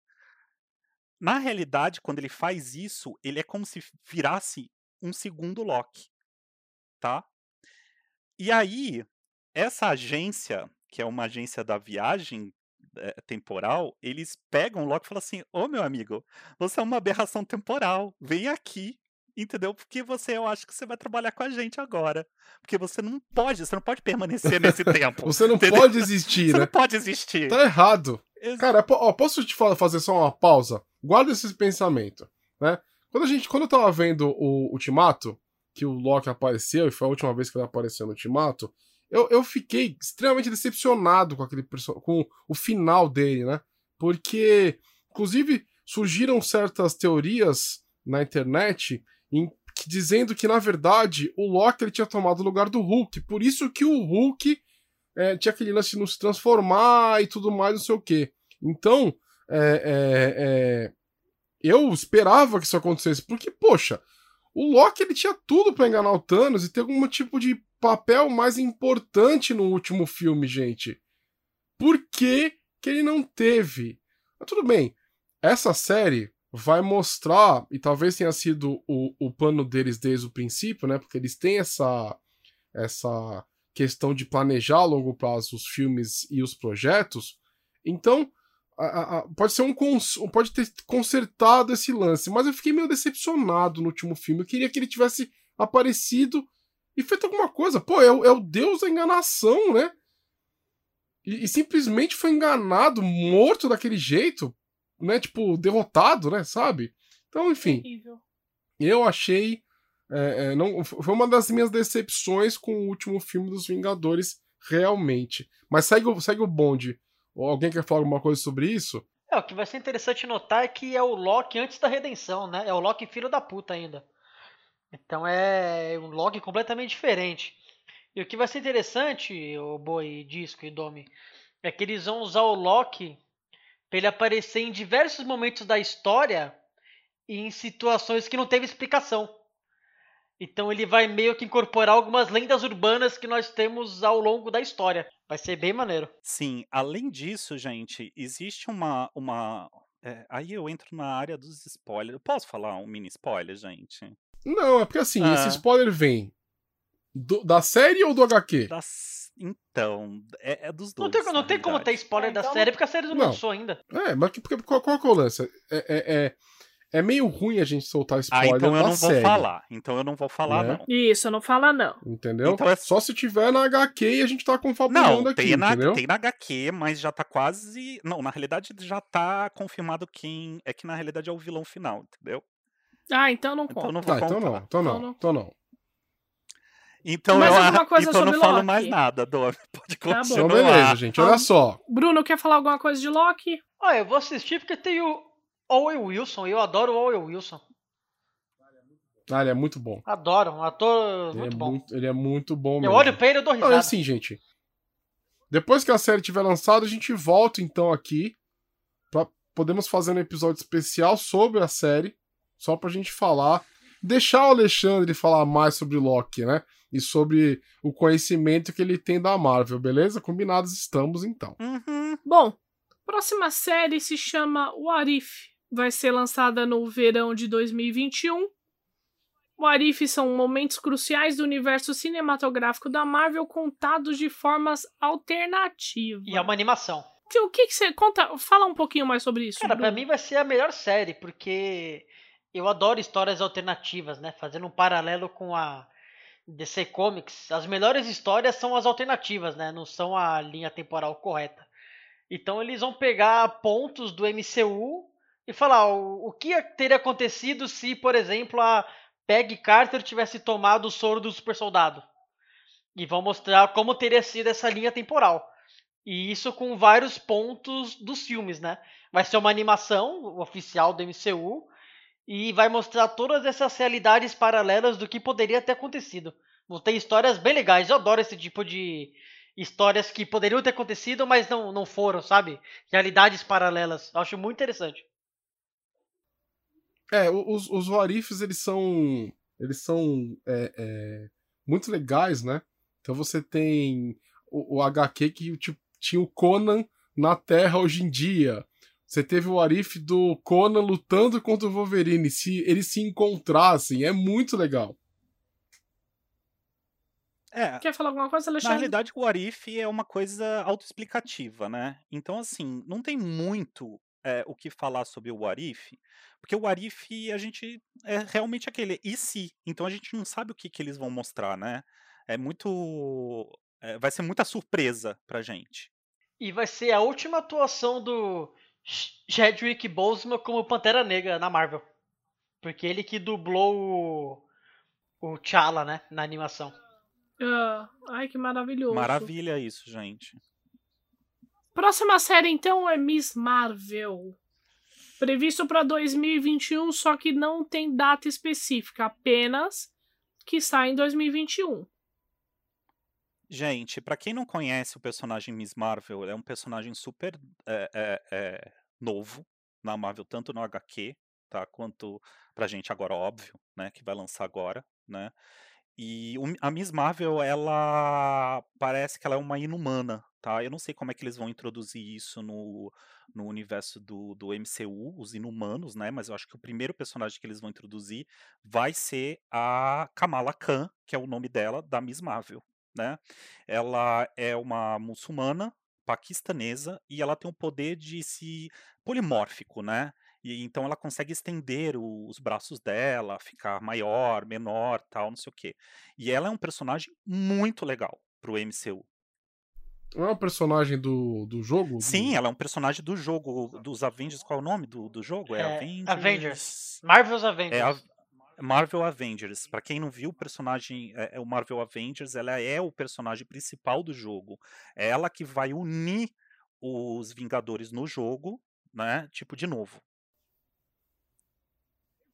Na realidade, quando ele faz isso, ele é como se virasse um segundo Loki, tá? E aí, essa agência que é uma agência da viagem é, temporal, eles pegam logo e falam assim: Ô meu amigo, você é uma aberração temporal, vem aqui, entendeu? Porque você, eu acho que você vai trabalhar com a gente agora. Porque você não pode, você não pode permanecer nesse tempo. você não entendeu? pode existir, você né? não pode existir. Tá errado. Ex Cara, ó, posso te fazer só uma pausa? Guarda esse pensamento, né? Quando a gente, quando eu tava vendo o Ultimato, que o Loki apareceu, e foi a última vez que ele apareceu no Ultimato, eu, eu fiquei extremamente decepcionado com aquele com o final dele, né? Porque, inclusive, surgiram certas teorias na internet em, que, dizendo que, na verdade, o Loki ele tinha tomado o lugar do Hulk. Por isso que o Hulk é, tinha aquele lance de não se transformar e tudo mais, não sei o quê. Então, é, é, é eu esperava que isso acontecesse, porque, poxa, o Loki ele tinha tudo para enganar o Thanos e ter algum tipo de papel mais importante no último filme, gente. Por que, que ele não teve? Mas tudo bem, essa série vai mostrar, e talvez tenha sido o, o plano deles desde o princípio, né? Porque eles têm essa, essa questão de planejar a longo prazo os filmes e os projetos. Então, a, a, pode ser um pode ter consertado esse lance, mas eu fiquei meio decepcionado no último filme. Eu queria que ele tivesse aparecido e feito alguma coisa. Pô, é, o, é o deus da enganação, né? E, e, simplesmente foi enganado, morto daquele jeito, né? Tipo, derrotado, né? Sabe? Então, enfim. Eu achei. É, é, não, foi uma das minhas decepções com o último filme dos Vingadores, realmente. Mas segue, segue o bonde. Alguém quer falar alguma coisa sobre isso? É, o que vai ser interessante notar é que é o Loki antes da redenção, né? É o Loki filho da puta ainda. Então é um Loki completamente diferente. E o que vai ser interessante, o Boi, Disco e Domi, é que eles vão usar o Loki para ele aparecer em diversos momentos da história e em situações que não teve explicação. Então ele vai meio que incorporar algumas lendas urbanas que nós temos ao longo da história. Vai ser bem maneiro. Sim, além disso, gente, existe uma. uma é, aí eu entro na área dos spoilers. Posso falar um mini spoiler, gente? Não, é porque assim, Ah. esse spoiler vem do- da série ou do HQ? Das- Então, é, é dos dois. Não tem, não tem como ter spoiler É, da então- série, porque a série não, Não. lançou ainda. É, mas que, porque, qual, qual é o lance? É, é, é, é meio ruim a gente soltar Ah, spoiler então eu não vou série. falar. Então eu não vou falar, Né? não. Isso, não fala não. Entendeu? Então é- Só se tiver na HQ e a gente tá confabulando Não, aqui, tem na, entendeu? tem na HQ, mas já tá quase. Não, na realidade já tá confirmado quem. É que na realidade é o vilão final, entendeu? Ah, então não Então conta. eu não vou Tá, então não, então não, Então não. então não. Então Mais eu, alguma coisa então eu não sobre falo mais Loki? nada, Domi. Pode Tá bom. continuar. Então beleza, gente, olha Ah, só. Bruno, quer falar alguma coisa de Loki? Ah, eu vou assistir porque tem o Owen Wilson. e Eu adoro o Owen Wilson. Ah, ele é muito bom. Adoro, um ator Ele muito é bom. muito, ele é muito bom Eu mesmo. olho pra ele e dou Não, risada. é assim, gente. Depois que a série tiver lançada, a gente volta então aqui pra podemos fazer um episódio especial sobre a série, só pra gente falar, deixar o Alexandre falar mais sobre Loki, né? E sobre o conhecimento que ele tem da Marvel, beleza? Combinados estamos então. Uhum. Bom, próxima série se chama What If. Vai ser lançada no verão de 2021. What If são momentos cruciais do universo cinematográfico da Marvel contados de formas alternativas. E é uma animação. O que, que você conta? Fala um pouquinho mais sobre isso. Cara, pra Bruno. mim vai ser a melhor série, porque eu adoro histórias alternativas, né? Fazendo um paralelo com a DC Comics, as melhores histórias são as alternativas, né? Não são a linha temporal correta. Então eles vão pegar pontos do MCU e falar o, que teria acontecido se, por exemplo, a Peggy Carter tivesse tomado o soro do super soldado. E vão mostrar como teria sido essa linha temporal. E isso com vários pontos dos filmes, né? Vai ser uma animação oficial do MCU e vai mostrar todas essas realidades paralelas do que poderia ter acontecido. Vão ter histórias bem legais. Eu adoro esse tipo de histórias que poderiam ter acontecido, mas não, não foram, sabe? Realidades paralelas. Eu acho muito interessante. É, os, os Warifs, eles são. Eles são é, é, muito legais, né? Então você tem o, o HQ que tipo, tinha o Conan na Terra hoje em dia. Você teve o Arif do Conan lutando contra o Wolverine. Se eles se encontrassem, é muito legal. É, Quer falar alguma coisa, Na Alexandre? realidade, o Arif é uma coisa autoexplicativa, né? Então, assim, não tem muito é, o que falar sobre o Arif, porque o Arif, a gente é realmente aquele e se. Então a gente não sabe o que, que eles vão mostrar, né? É muito. é, vai ser muita surpresa pra gente. E vai ser a última atuação do Chadwick Boseman como Pantera Negra na Marvel. Porque ele que dublou o, o T'Challa, né? Na animação. Ah, ai, que maravilhoso. Maravilha isso, gente. Próxima série, então, é Miss Marvel. Previsto para 2021, só que não tem data específica, apenas que sai em 2021. Gente, pra quem não conhece o personagem Miss Marvel, é um personagem super é, é, é, novo na Marvel, tanto no HQ, tá? Quanto pra gente agora, óbvio, né? Que vai lançar agora, né? E a Miss Marvel, ela parece que ela é uma inumana, tá? Eu não sei como é que eles vão introduzir isso no, no universo do, do MCU, os inumanos, né? Mas eu acho que o primeiro personagem que eles vão introduzir vai ser a Kamala Khan, que é o nome dela, da Miss Marvel, né? Ela é uma muçulmana paquistanesa e ela tem o poder de se polimórfico, né? E então ela consegue estender o- os braços dela, ficar maior, menor, tal, não sei o quê. E ela é um personagem muito legal pro MCU. Não é um personagem do, do jogo? Sim, Do- ela é um personagem do jogo dos Avengers. Qual é o nome do, do jogo? É, É, Avengers. Avengers. Marvel's É Avengers. a Marvel Avengers. Pra quem não viu, o personagem é, o Marvel Avengers, ela é o personagem principal do jogo. É ela que vai unir os Vingadores no jogo, né? Tipo, de novo.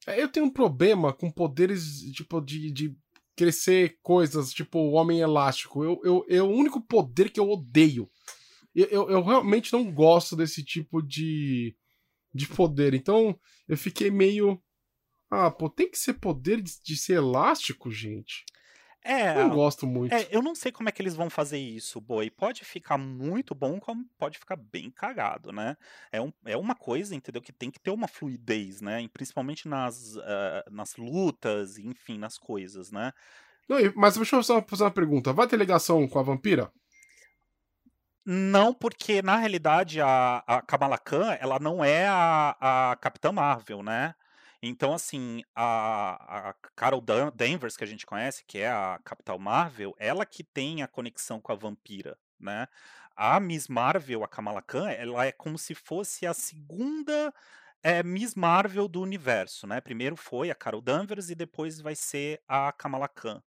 É, eu tenho um problema com poderes, tipo, de, de crescer coisas, tipo o Homem Elástico. Eu, eu, é o único poder que eu odeio. Eu, eu, eu, realmente não gosto desse tipo de, de poder. Então, eu fiquei meio. Ah, pô, tem que ser poder de, de ser elástico, gente. É, eu gosto muito. É, eu não sei como é que eles vão fazer isso, boi. Pode ficar muito bom, como pode ficar bem cagado, né? É, um, é uma coisa, entendeu? Que tem que ter uma fluidez, né? E principalmente nas, uh, nas lutas, enfim, nas coisas, né? Não, mas deixa eu só fazer uma pergunta. Vai ter ligação com a vampira? Não, porque na realidade a, a Kamala Khan, ela não é a, a Capitã Marvel, né? Então, assim, a, a Carol Danvers, que a gente conhece, que é a Capital Marvel, ela que tem a conexão com a vampira, né? A Miss Marvel, a Kamala Khan, ela é como se fosse a segunda é, Miss Marvel do universo, né? Primeiro foi a Carol Danvers e depois vai ser a Kamala Khan.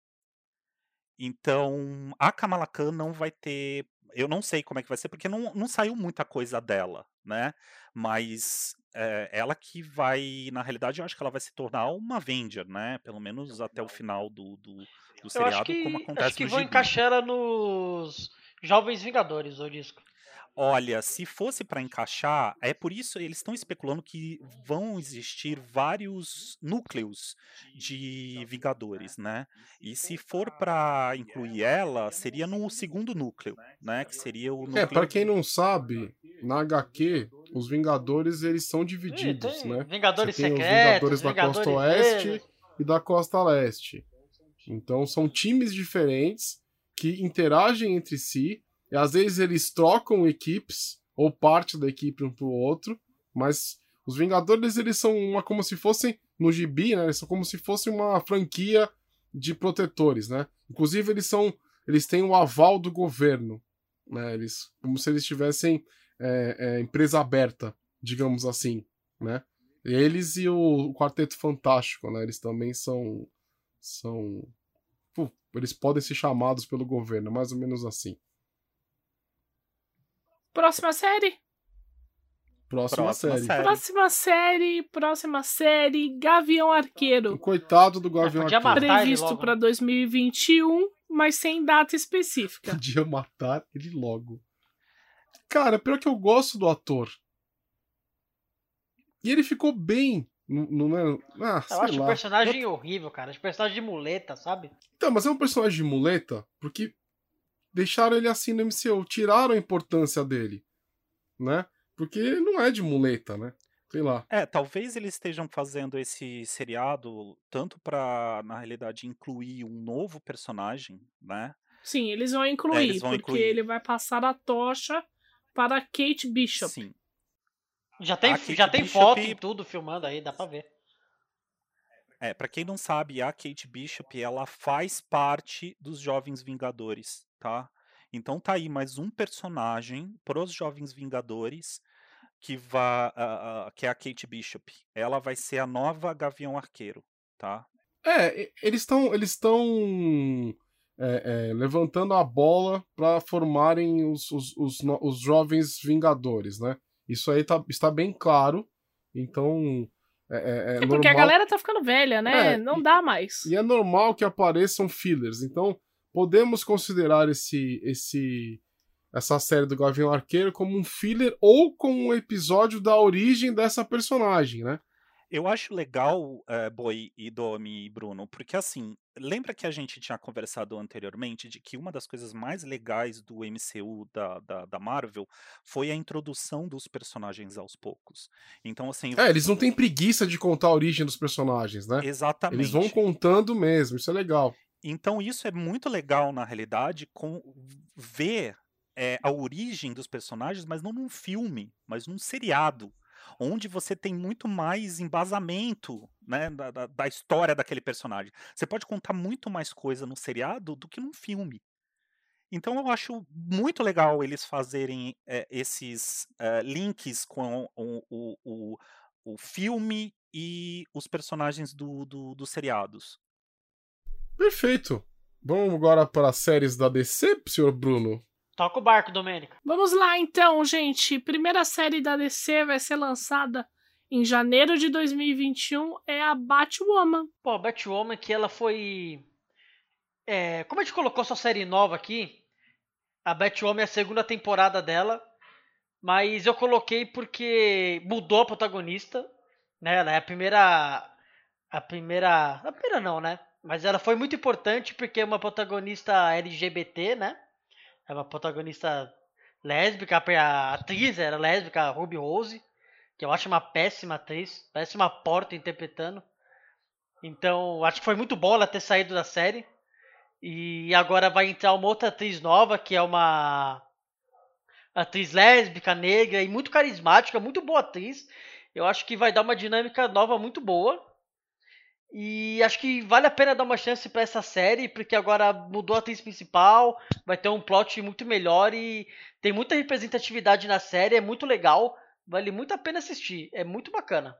Então, a Kamala Khan não vai ter eu não sei como é que vai ser, porque não, não saiu muita coisa dela, né? Mas é, ela que vai, na realidade, eu acho que ela vai se tornar uma Avenger, né? Pelo menos até o final do, do, do seriado, que, como acontece acho que no vão encaixar ela nos Jovens Vingadores, o disco. Olha, se fosse para encaixar, é por isso eles estão especulando que vão existir vários núcleos de Vingadores, né? E se for para incluir ela, seria no segundo núcleo, né? Que seria o É, núcleo. para quem não sabe, na HQ, os Vingadores eles são divididos, né? Vingadores Você tem os secretos, Vingadores da Vingadores Costa Oeste verdes. e da Costa Leste. Então são times diferentes que interagem entre si e às vezes eles trocam equipes ou parte da equipe um pro outro, mas os Vingadores eles são uma como se fossem no gibi, né? Eles são como se fosse uma franquia de protetores, né? Inclusive eles são eles têm o aval do governo, né? Eles como se eles tivessem é, é, empresa aberta, digamos assim, né? Eles e o Quarteto Fantástico, né? Eles também são são pô, eles podem ser chamados pelo governo, mais ou menos assim. Próxima série? Próxima, Próxima série. série. Próxima série, próxima série, Gavião Arqueiro. Coitado do Gavião Arqueiro. matar ele Previsto logo, para né? 2021, mas sem data específica. Podia matar ele logo. Cara, pior que eu gosto do ator. E ele ficou bem. Não, é. Ah, Eu acho lá. o personagem horrível, cara. Acho o personagem de muleta, sabe? Então, mas é um personagem de muleta porque deixaram ele assim no MCU, tiraram a importância dele, né? Porque ele não é de muleta, né? Sei lá. É, talvez eles estejam fazendo esse seriado tanto pra, na realidade, incluir um novo personagem, né? Sim, eles vão incluir, É, eles vão porque incluir. ele vai passar a tocha para Kate Bishop. Sim. Já tem, A Kate já tem Bishop- foto e tudo filmando aí, dá pra ver. É, para quem não sabe, a Kate Bishop, ela faz parte dos Jovens Vingadores, tá? Então tá aí mais um personagem pros Jovens Vingadores que vai, que é a Kate Bishop. Ela vai ser a nova Gavião Arqueiro, tá? É, eles estão eles estão é, é, levantando a bola para formarem os, os, os, os jovens Vingadores, né? Isso aí tá, está bem claro. Então é, é, é É porque a normal- galera tá ficando velha, né? É, Não e- dá mais. E é normal que apareçam fillers. Então, podemos considerar esse, esse essa série do Gavião Arqueiro como um filler ou como um episódio da origem dessa personagem, né? Eu acho legal, eh, Boi e Domi e Bruno, porque assim, lembra que a gente tinha conversado anteriormente de que uma das coisas mais legais do MCU da, da, da Marvel foi a introdução dos personagens aos poucos. Então, assim, É, eles não têm preguiça de contar a origem dos personagens, né? exatamente. Eles vão contando mesmo, isso é legal. Então, isso é muito legal, na realidade, com ver eh, a origem dos personagens, mas não num filme, mas num seriado, onde você tem muito mais embasamento né, da, da- da história daquele personagem. Você pode contar muito mais coisa no seriado do que num filme. Então, eu acho muito legal eles fazerem eh, esses eh, links com o, o, o, o filme e os personagens do, do, dos seriados. Perfeito. Vamos agora para as séries da DC, senhor Bruno? Toca o barco, Domênica. Vamos lá então, gente. Primeira série da DC vai ser lançada em janeiro de 2021 é a Batwoman. Pô, a Batwoman que ela foi. É, como a gente colocou sua série nova aqui, a Batwoman é a segunda temporada dela, mas eu coloquei porque mudou a protagonista, né? Ela é a primeira. A primeira. A primeira não, né? Mas ela foi muito importante porque é uma protagonista LGBT, né? É uma protagonista lésbica, a atriz era lésbica, a Ruby Rose, que eu acho uma péssima atriz, uma porta interpretando. Então, acho que foi muito bom ela ter saído da série. E agora vai entrar uma outra atriz nova, que é uma atriz lésbica, negra e muito carismática, muito boa atriz. Eu acho que vai dar uma dinâmica nova muito boa. E acho que vale a pena dar uma chance para essa série, porque agora mudou a atriz principal, vai ter um plot muito melhor e tem muita representatividade na série, é muito legal, vale muito a pena assistir, é muito bacana.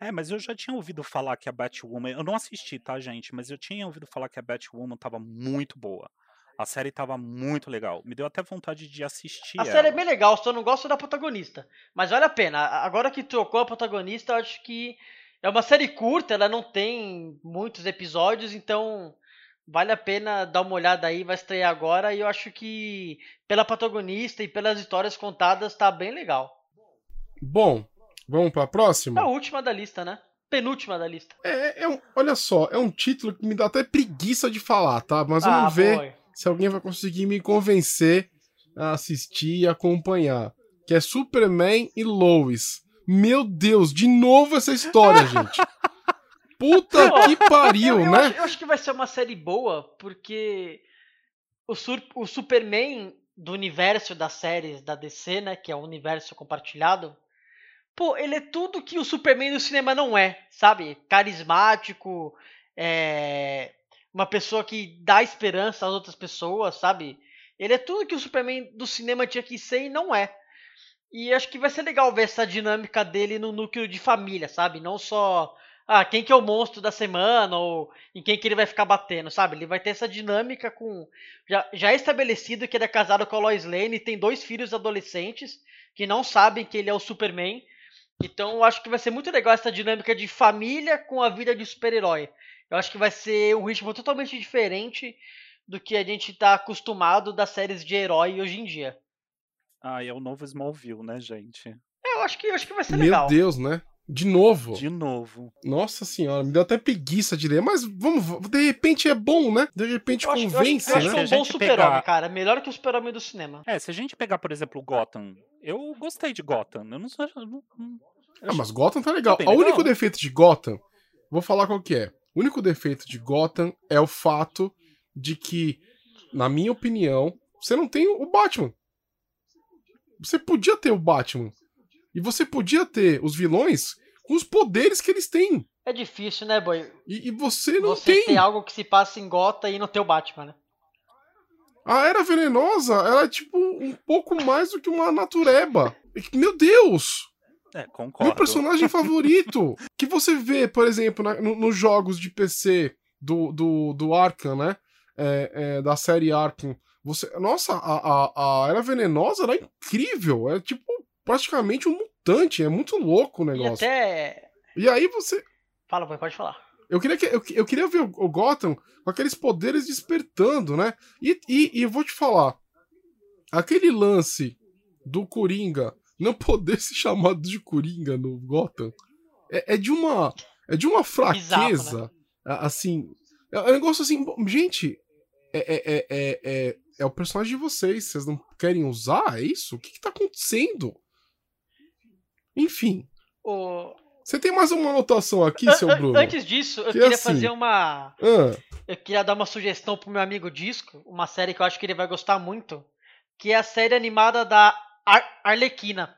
É, mas eu já tinha ouvido falar que a Batwoman. Eu não assisti, tá, gente? Mas eu tinha ouvido falar que a Batwoman tava muito boa. A série tava muito legal. Me deu até vontade de assistir. A ela. série é bem legal, só não gosto da protagonista. Mas vale a pena. Agora que trocou a protagonista, eu acho que é uma série curta, ela não tem muitos episódios, então vale a pena dar uma olhada aí, vai estrear agora e eu acho que pela protagonista e pelas histórias contadas tá bem legal. Bom, vamos para a próxima? É a última da lista, né? Penúltima da lista. É, é um, olha só, é um título que me dá até preguiça de falar, tá? Mas ah, vamos ver boy. se alguém vai conseguir me convencer a assistir e acompanhar. Que é Superman e Lois. Meu Deus, de novo essa história, gente. Puta que pariu, eu, eu né? Acho, eu acho que vai ser uma série boa, porque o, sur, o Superman do universo das séries da DC, né? Que é o universo compartilhado. Pô, ele é tudo que o Superman do cinema não é, sabe? Carismático, é, uma pessoa que dá esperança às outras pessoas, sabe? Ele é tudo que o Superman do cinema tinha que ser e não é. E acho que vai ser legal ver essa dinâmica dele no núcleo de família, sabe? Não só ah, quem que é o monstro da semana ou em quem que ele vai ficar batendo, sabe? Ele vai ter essa dinâmica com já, já estabelecido que ele é casado com a Lois Lane e tem dois filhos adolescentes que não sabem que ele é o Superman. Então eu acho que vai ser muito legal essa dinâmica de família com a vida de super-herói. Eu acho que vai ser um ritmo totalmente diferente do que a gente está acostumado das séries de herói hoje em dia. Ah, é o novo Smallville, né, gente? É, eu acho que, eu acho que vai ser Meu legal. Deus, né? De novo. De novo. Nossa senhora, me deu até preguiça de ler. Mas vamos, de repente é bom, né? De repente Eu acho, eu acho- convence, eu acho né? que é um bom super-homem, pegar- cara. Melhor que o super-homem do cinema. É, se a gente pegar, por exemplo, o Gotham, eu gostei de Gotham. Eu não sou. eu não- não- Ah, mas Gotham tá legal. Tá o único defeito de Gotham, vou falar qual que é. O único defeito de Gotham é o fato de que, na minha opinião, você não tem o Batman. Você podia ter o Batman. E você podia ter os vilões com os poderes que eles têm. É difícil, né, boy? E, e você não Você tem. ter algo que se passa em Gota e não ter o Batman, né? A Era Venenosa, ela é tipo um pouco mais do que uma natureba. Meu Deus! É, Meu concordo. personagem favorito. Que você vê, por exemplo, na- no- nos jogos de PC do, do, do Arkham, né? É, é, da série Arkham. Você, nossa, a, a, a Era Venenosa era incrível. É tipo praticamente um mutante. É muito louco o E negócio. até. E aí você. Fala, boy, pode falar. Eu queria, que, eu, eu queria ver o, o Gotham com aqueles poderes despertando, né? E, e, e eu vou te falar. Aquele lance do Coringa não poder ser chamado de Coringa no Gotham é, é de uma é de uma fraqueza Bizarro, a- assim é um negócio assim gente é, é, é, é, é, o personagem de vocês vocês não querem usar é isso o que, que tá acontecendo enfim O... você tem mais uma anotação aqui seu An- an- Bruno Antes disso, eu Que queria assim- fazer uma. Ah, Eu queria dar uma sugestão pro meu amigo Disco, uma série que eu acho que ele vai gostar muito, que é a série animada da Ar Arlequina.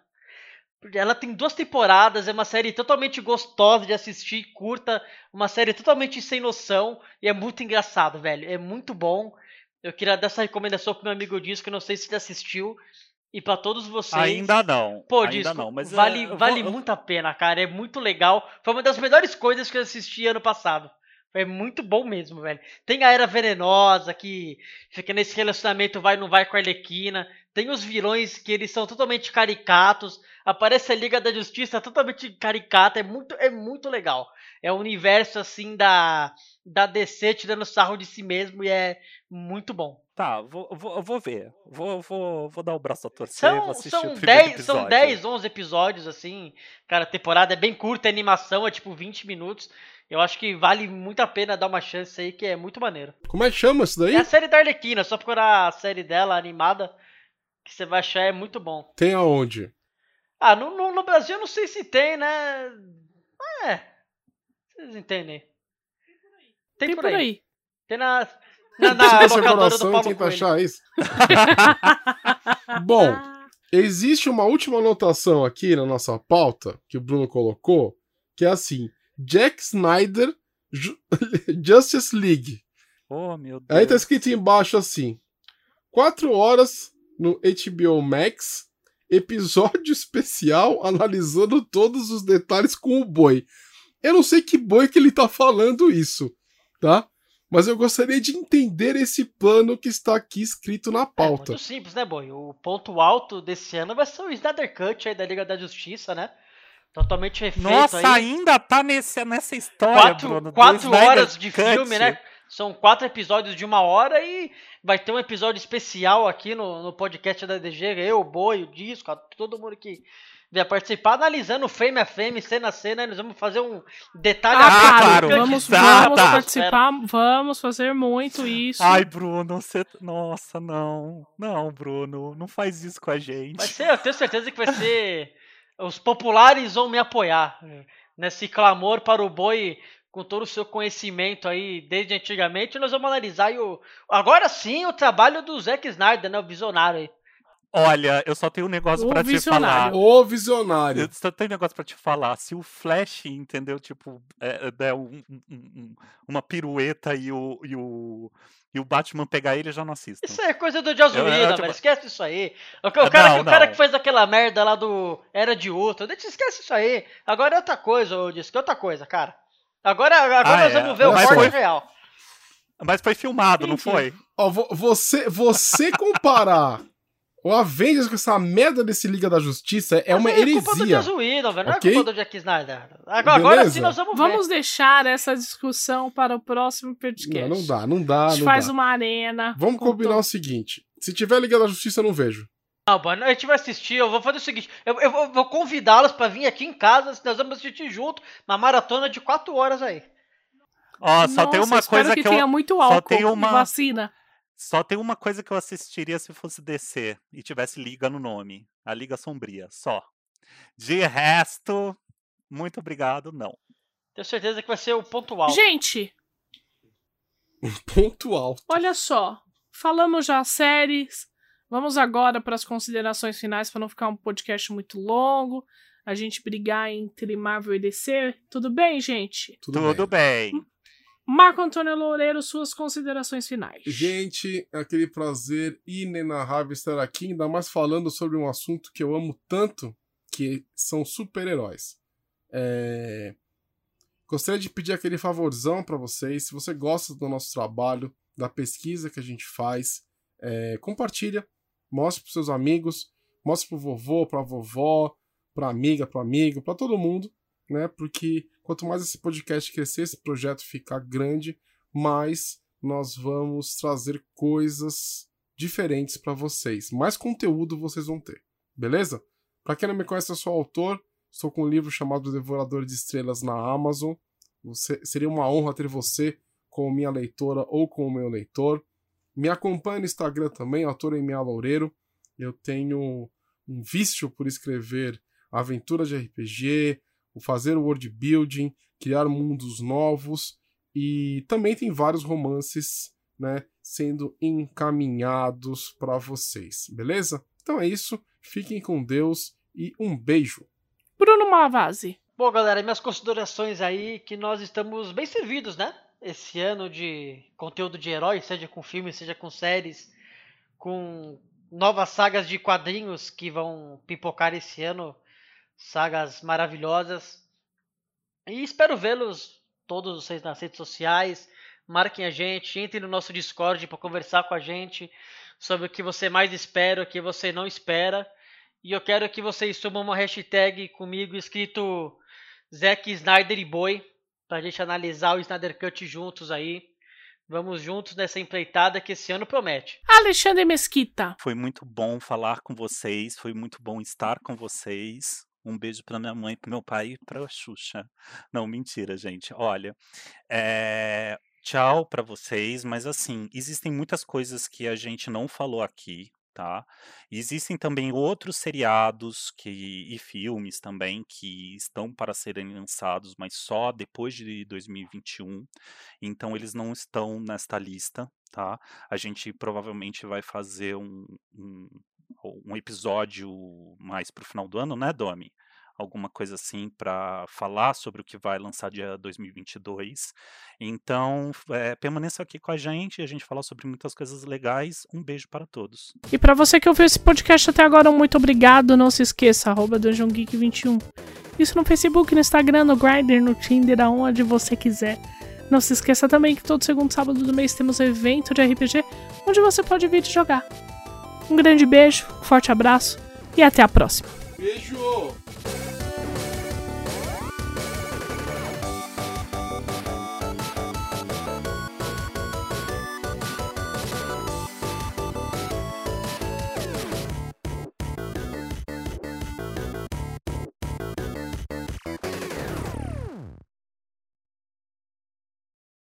Ela tem duas temporadas, é uma série totalmente gostosa de assistir, curta, uma série totalmente sem noção e é muito engraçado, velho. É muito bom. Eu queria dar essa recomendação pro meu amigo Disco, não sei se ele assistiu, e pra todos vocês. Ainda não. Pô, ainda Disco, não. Mas vale, eu vale vou- muito a pena, cara. É muito legal. Foi uma das melhores coisas que eu assisti ano passado. É muito bom mesmo, velho. Tem a Era Venenosa, que fica nesse relacionamento vai não vai com a Arlequina. Tem os vilões que eles são totalmente caricatos. Aparece a Liga da Justiça totalmente caricata. É muito, é muito legal. É o um universo, assim, da, da DC tirando sarro de si mesmo e é muito bom. Tá, vou, vou, vou ver. Vou, vou, vou dar o braço a torcer. São, vou assistir são, o primeiro 10, episódio. são 10, 11 episódios, assim. Cara, a temporada é bem curta, a animação é tipo 20 minutos. Eu acho que vale muito a pena dar uma chance aí, que é muito maneiro. Como é que chama isso daí? É a série da Arlequina, só procurar a série dela animada, que você vai achar é muito bom. Tem aonde? Ah, no, no, no Brasil eu não sei se tem, né? É. Vocês entendem. Tem, Tem por aí. Tem na, na, na seu locadora do coração e Paulo tenta achar isso. Bom, existe uma última anotação aqui na nossa pauta que o Bruno colocou, que é assim: Jack Snyder Ju- Justice League. Oh, meu Deus. Aí tá escrito embaixo assim: 4 horas no HBO Max, episódio especial analisando todos os detalhes com o boi. Eu não sei que boi que ele tá falando isso, tá? Mas eu gostaria de entender esse plano que está aqui escrito na É pauta. muito simples, né, Boy? O ponto alto desse ano vai ser o Snyder Cut aí da Liga da Justiça, né? Totalmente refeito Nossa, aí. ainda tá nesse, nessa história, quatro, Bruno. quatro horas de Cut. filme, né? São quatro episódios de uma hora e vai ter um episódio especial aqui no, no podcast da DG. Eu, o Boi, o Disco, todo mundo que vier participar, analisando frame a frame, cena a cena. Nós vamos fazer um detalhe Ah, claro, vamos, Tá, vamos tá. participar, vamos fazer muito isso. Ai, Bruno, você... Nossa, não. Não, Bruno, não faz isso com a gente. Vai ser, eu tenho certeza que vai ser. Os populares vão me apoiar eh, nesse clamor para o boi com todo o seu conhecimento aí desde antigamente. Nós vamos analisar o, agora sim o trabalho do Zack Snyder, né? O visionário aí. Olha, eu só tenho um negócio O pra te falar. O visionário. Eu só tenho um negócio pra te falar. Se o Flash, entendeu? Tipo, é, é, der um- um- um- uma pirueta e o, e, o, e o Batman pegar ele, eu já não assisto. Isso aí é coisa do Joss Whedon, tipo- velho. Esquece isso aí. O, ca- o cara, não, que- o cara que fez aquela merda lá do Era de. Deixa, esquece isso aí. Agora é outra coisa, eu disse que é outra coisa, cara. Agora, agora Ah, nós é. vamos ver o corte foi- real. Mas foi filmado, não Enfim. foi? Ó, vo- você, você comparar o Avengers com essa merda desse Liga da Justiça é uma Mas É culpa do heresia. Whedon, velho. Não Ok? é culpa do Jack Snyder. Agora, agora sim nós vamos, Vamos deixar essa discussão para o próximo podcast. Não, não dá, não dá, A gente não faz dá. uma arena. Vamos com combinar to- o seguinte: se tiver Liga da Justiça, eu não vejo. Não, a gente vai assistir. Eu vou fazer o seguinte: eu, eu vou, vou convidá-los pra vir aqui em casa. Nós vamos assistir junto uma maratona de 4 horas aí. Ó, só tem Nossa, uma espero coisa que, que, eu. tenha muito só álcool tem uma- e vacina. Só tem uma coisa que eu assistiria se fosse DC e tivesse Liga no nome. A Liga Sombria, só. De resto, muito obrigado, não. Tenho certeza que vai ser o ponto alto. Gente, Ponto alto. olha só. Falamos já séries. Vamos agora para as considerações finais para não ficar um podcast muito longo. A gente brigar entre Marvel e DC. Tudo bem, gente? Tudo, Tudo bem. bem. Marco Antônio Loureiro, suas considerações finais. Gente, é aquele prazer inenarrável estar aqui, ainda mais falando sobre um assunto que eu amo tanto, que são super-heróis. É, Gostaria de pedir aquele favorzão para vocês, se você gosta do nosso trabalho, da pesquisa que a gente faz, é, compartilha, mostre para seus amigos, mostre pro vovô, pra vovó, pra amiga, pro amigo, para todo mundo, né? Porque quanto mais esse podcast crescer, esse projeto ficar grande, mais nós vamos trazer coisas diferentes para vocês. Mais conteúdo vocês vão ter, beleza? Para quem não me conhece, eu sou autor. Estou com um livro chamado Devorador de Estrelas na Amazon. Você, seria uma honra ter você como minha leitora ou como meu leitor. Me acompanhe no Instagram também, autor MA Loureiro. Eu tenho um vício por escrever aventuras de RPG, o fazer world building, criar mundos novos e também tem vários romances, né, sendo encaminhados para vocês, beleza? Então é isso, fiquem com Deus e um beijo. Bruno Malavasi. Bom, galera, minhas considerações aí que nós estamos bem servidos, né? Esse ano de conteúdo de herói, seja com filmes, seja com séries, com novas sagas de quadrinhos que vão pipocar esse ano, sagas maravilhosas. E espero vê-los todos vocês nas redes sociais. Marquem a gente, entrem no nosso Discord para conversar com a gente sobre o que você mais espera, o que você não espera. E eu quero que vocês subam uma hashtag comigo escrito Zack Snyder e Boy, pra gente analisar o Snyder Cut juntos aí. Vamos juntos nessa empreitada que esse ano promete. Alexandre Mesquita. Foi muito bom falar com vocês, foi muito bom estar com vocês. Um beijo para minha mãe, para meu pai e para a Xuxa. Não, mentira, gente. Olha, é... tchau para vocês, mas assim, existem muitas coisas que a gente não falou aqui, tá? Existem também outros seriados que, e filmes também que estão para serem lançados, mas só depois de 2021. Então eles não estão nesta lista, tá? A gente provavelmente vai fazer um, um, um episódio mais para o final do ano, né, Domi? Alguma coisa assim para falar sobre o que vai lançar dia 2022. Então, é, permaneça aqui com a gente, a gente fala sobre muitas coisas legais. Um beijo para todos. E para você que ouviu esse podcast até agora, um muito obrigado. Não se esqueça, arroba Geek 21 Isso no Facebook, no Instagram, no Grindr, no Tinder, aonde você quiser. Não se esqueça também que todo segundo sábado do mês temos um evento de RPG onde você pode vir jogar. Um grande beijo, um forte abraço e até a próxima. Beijo!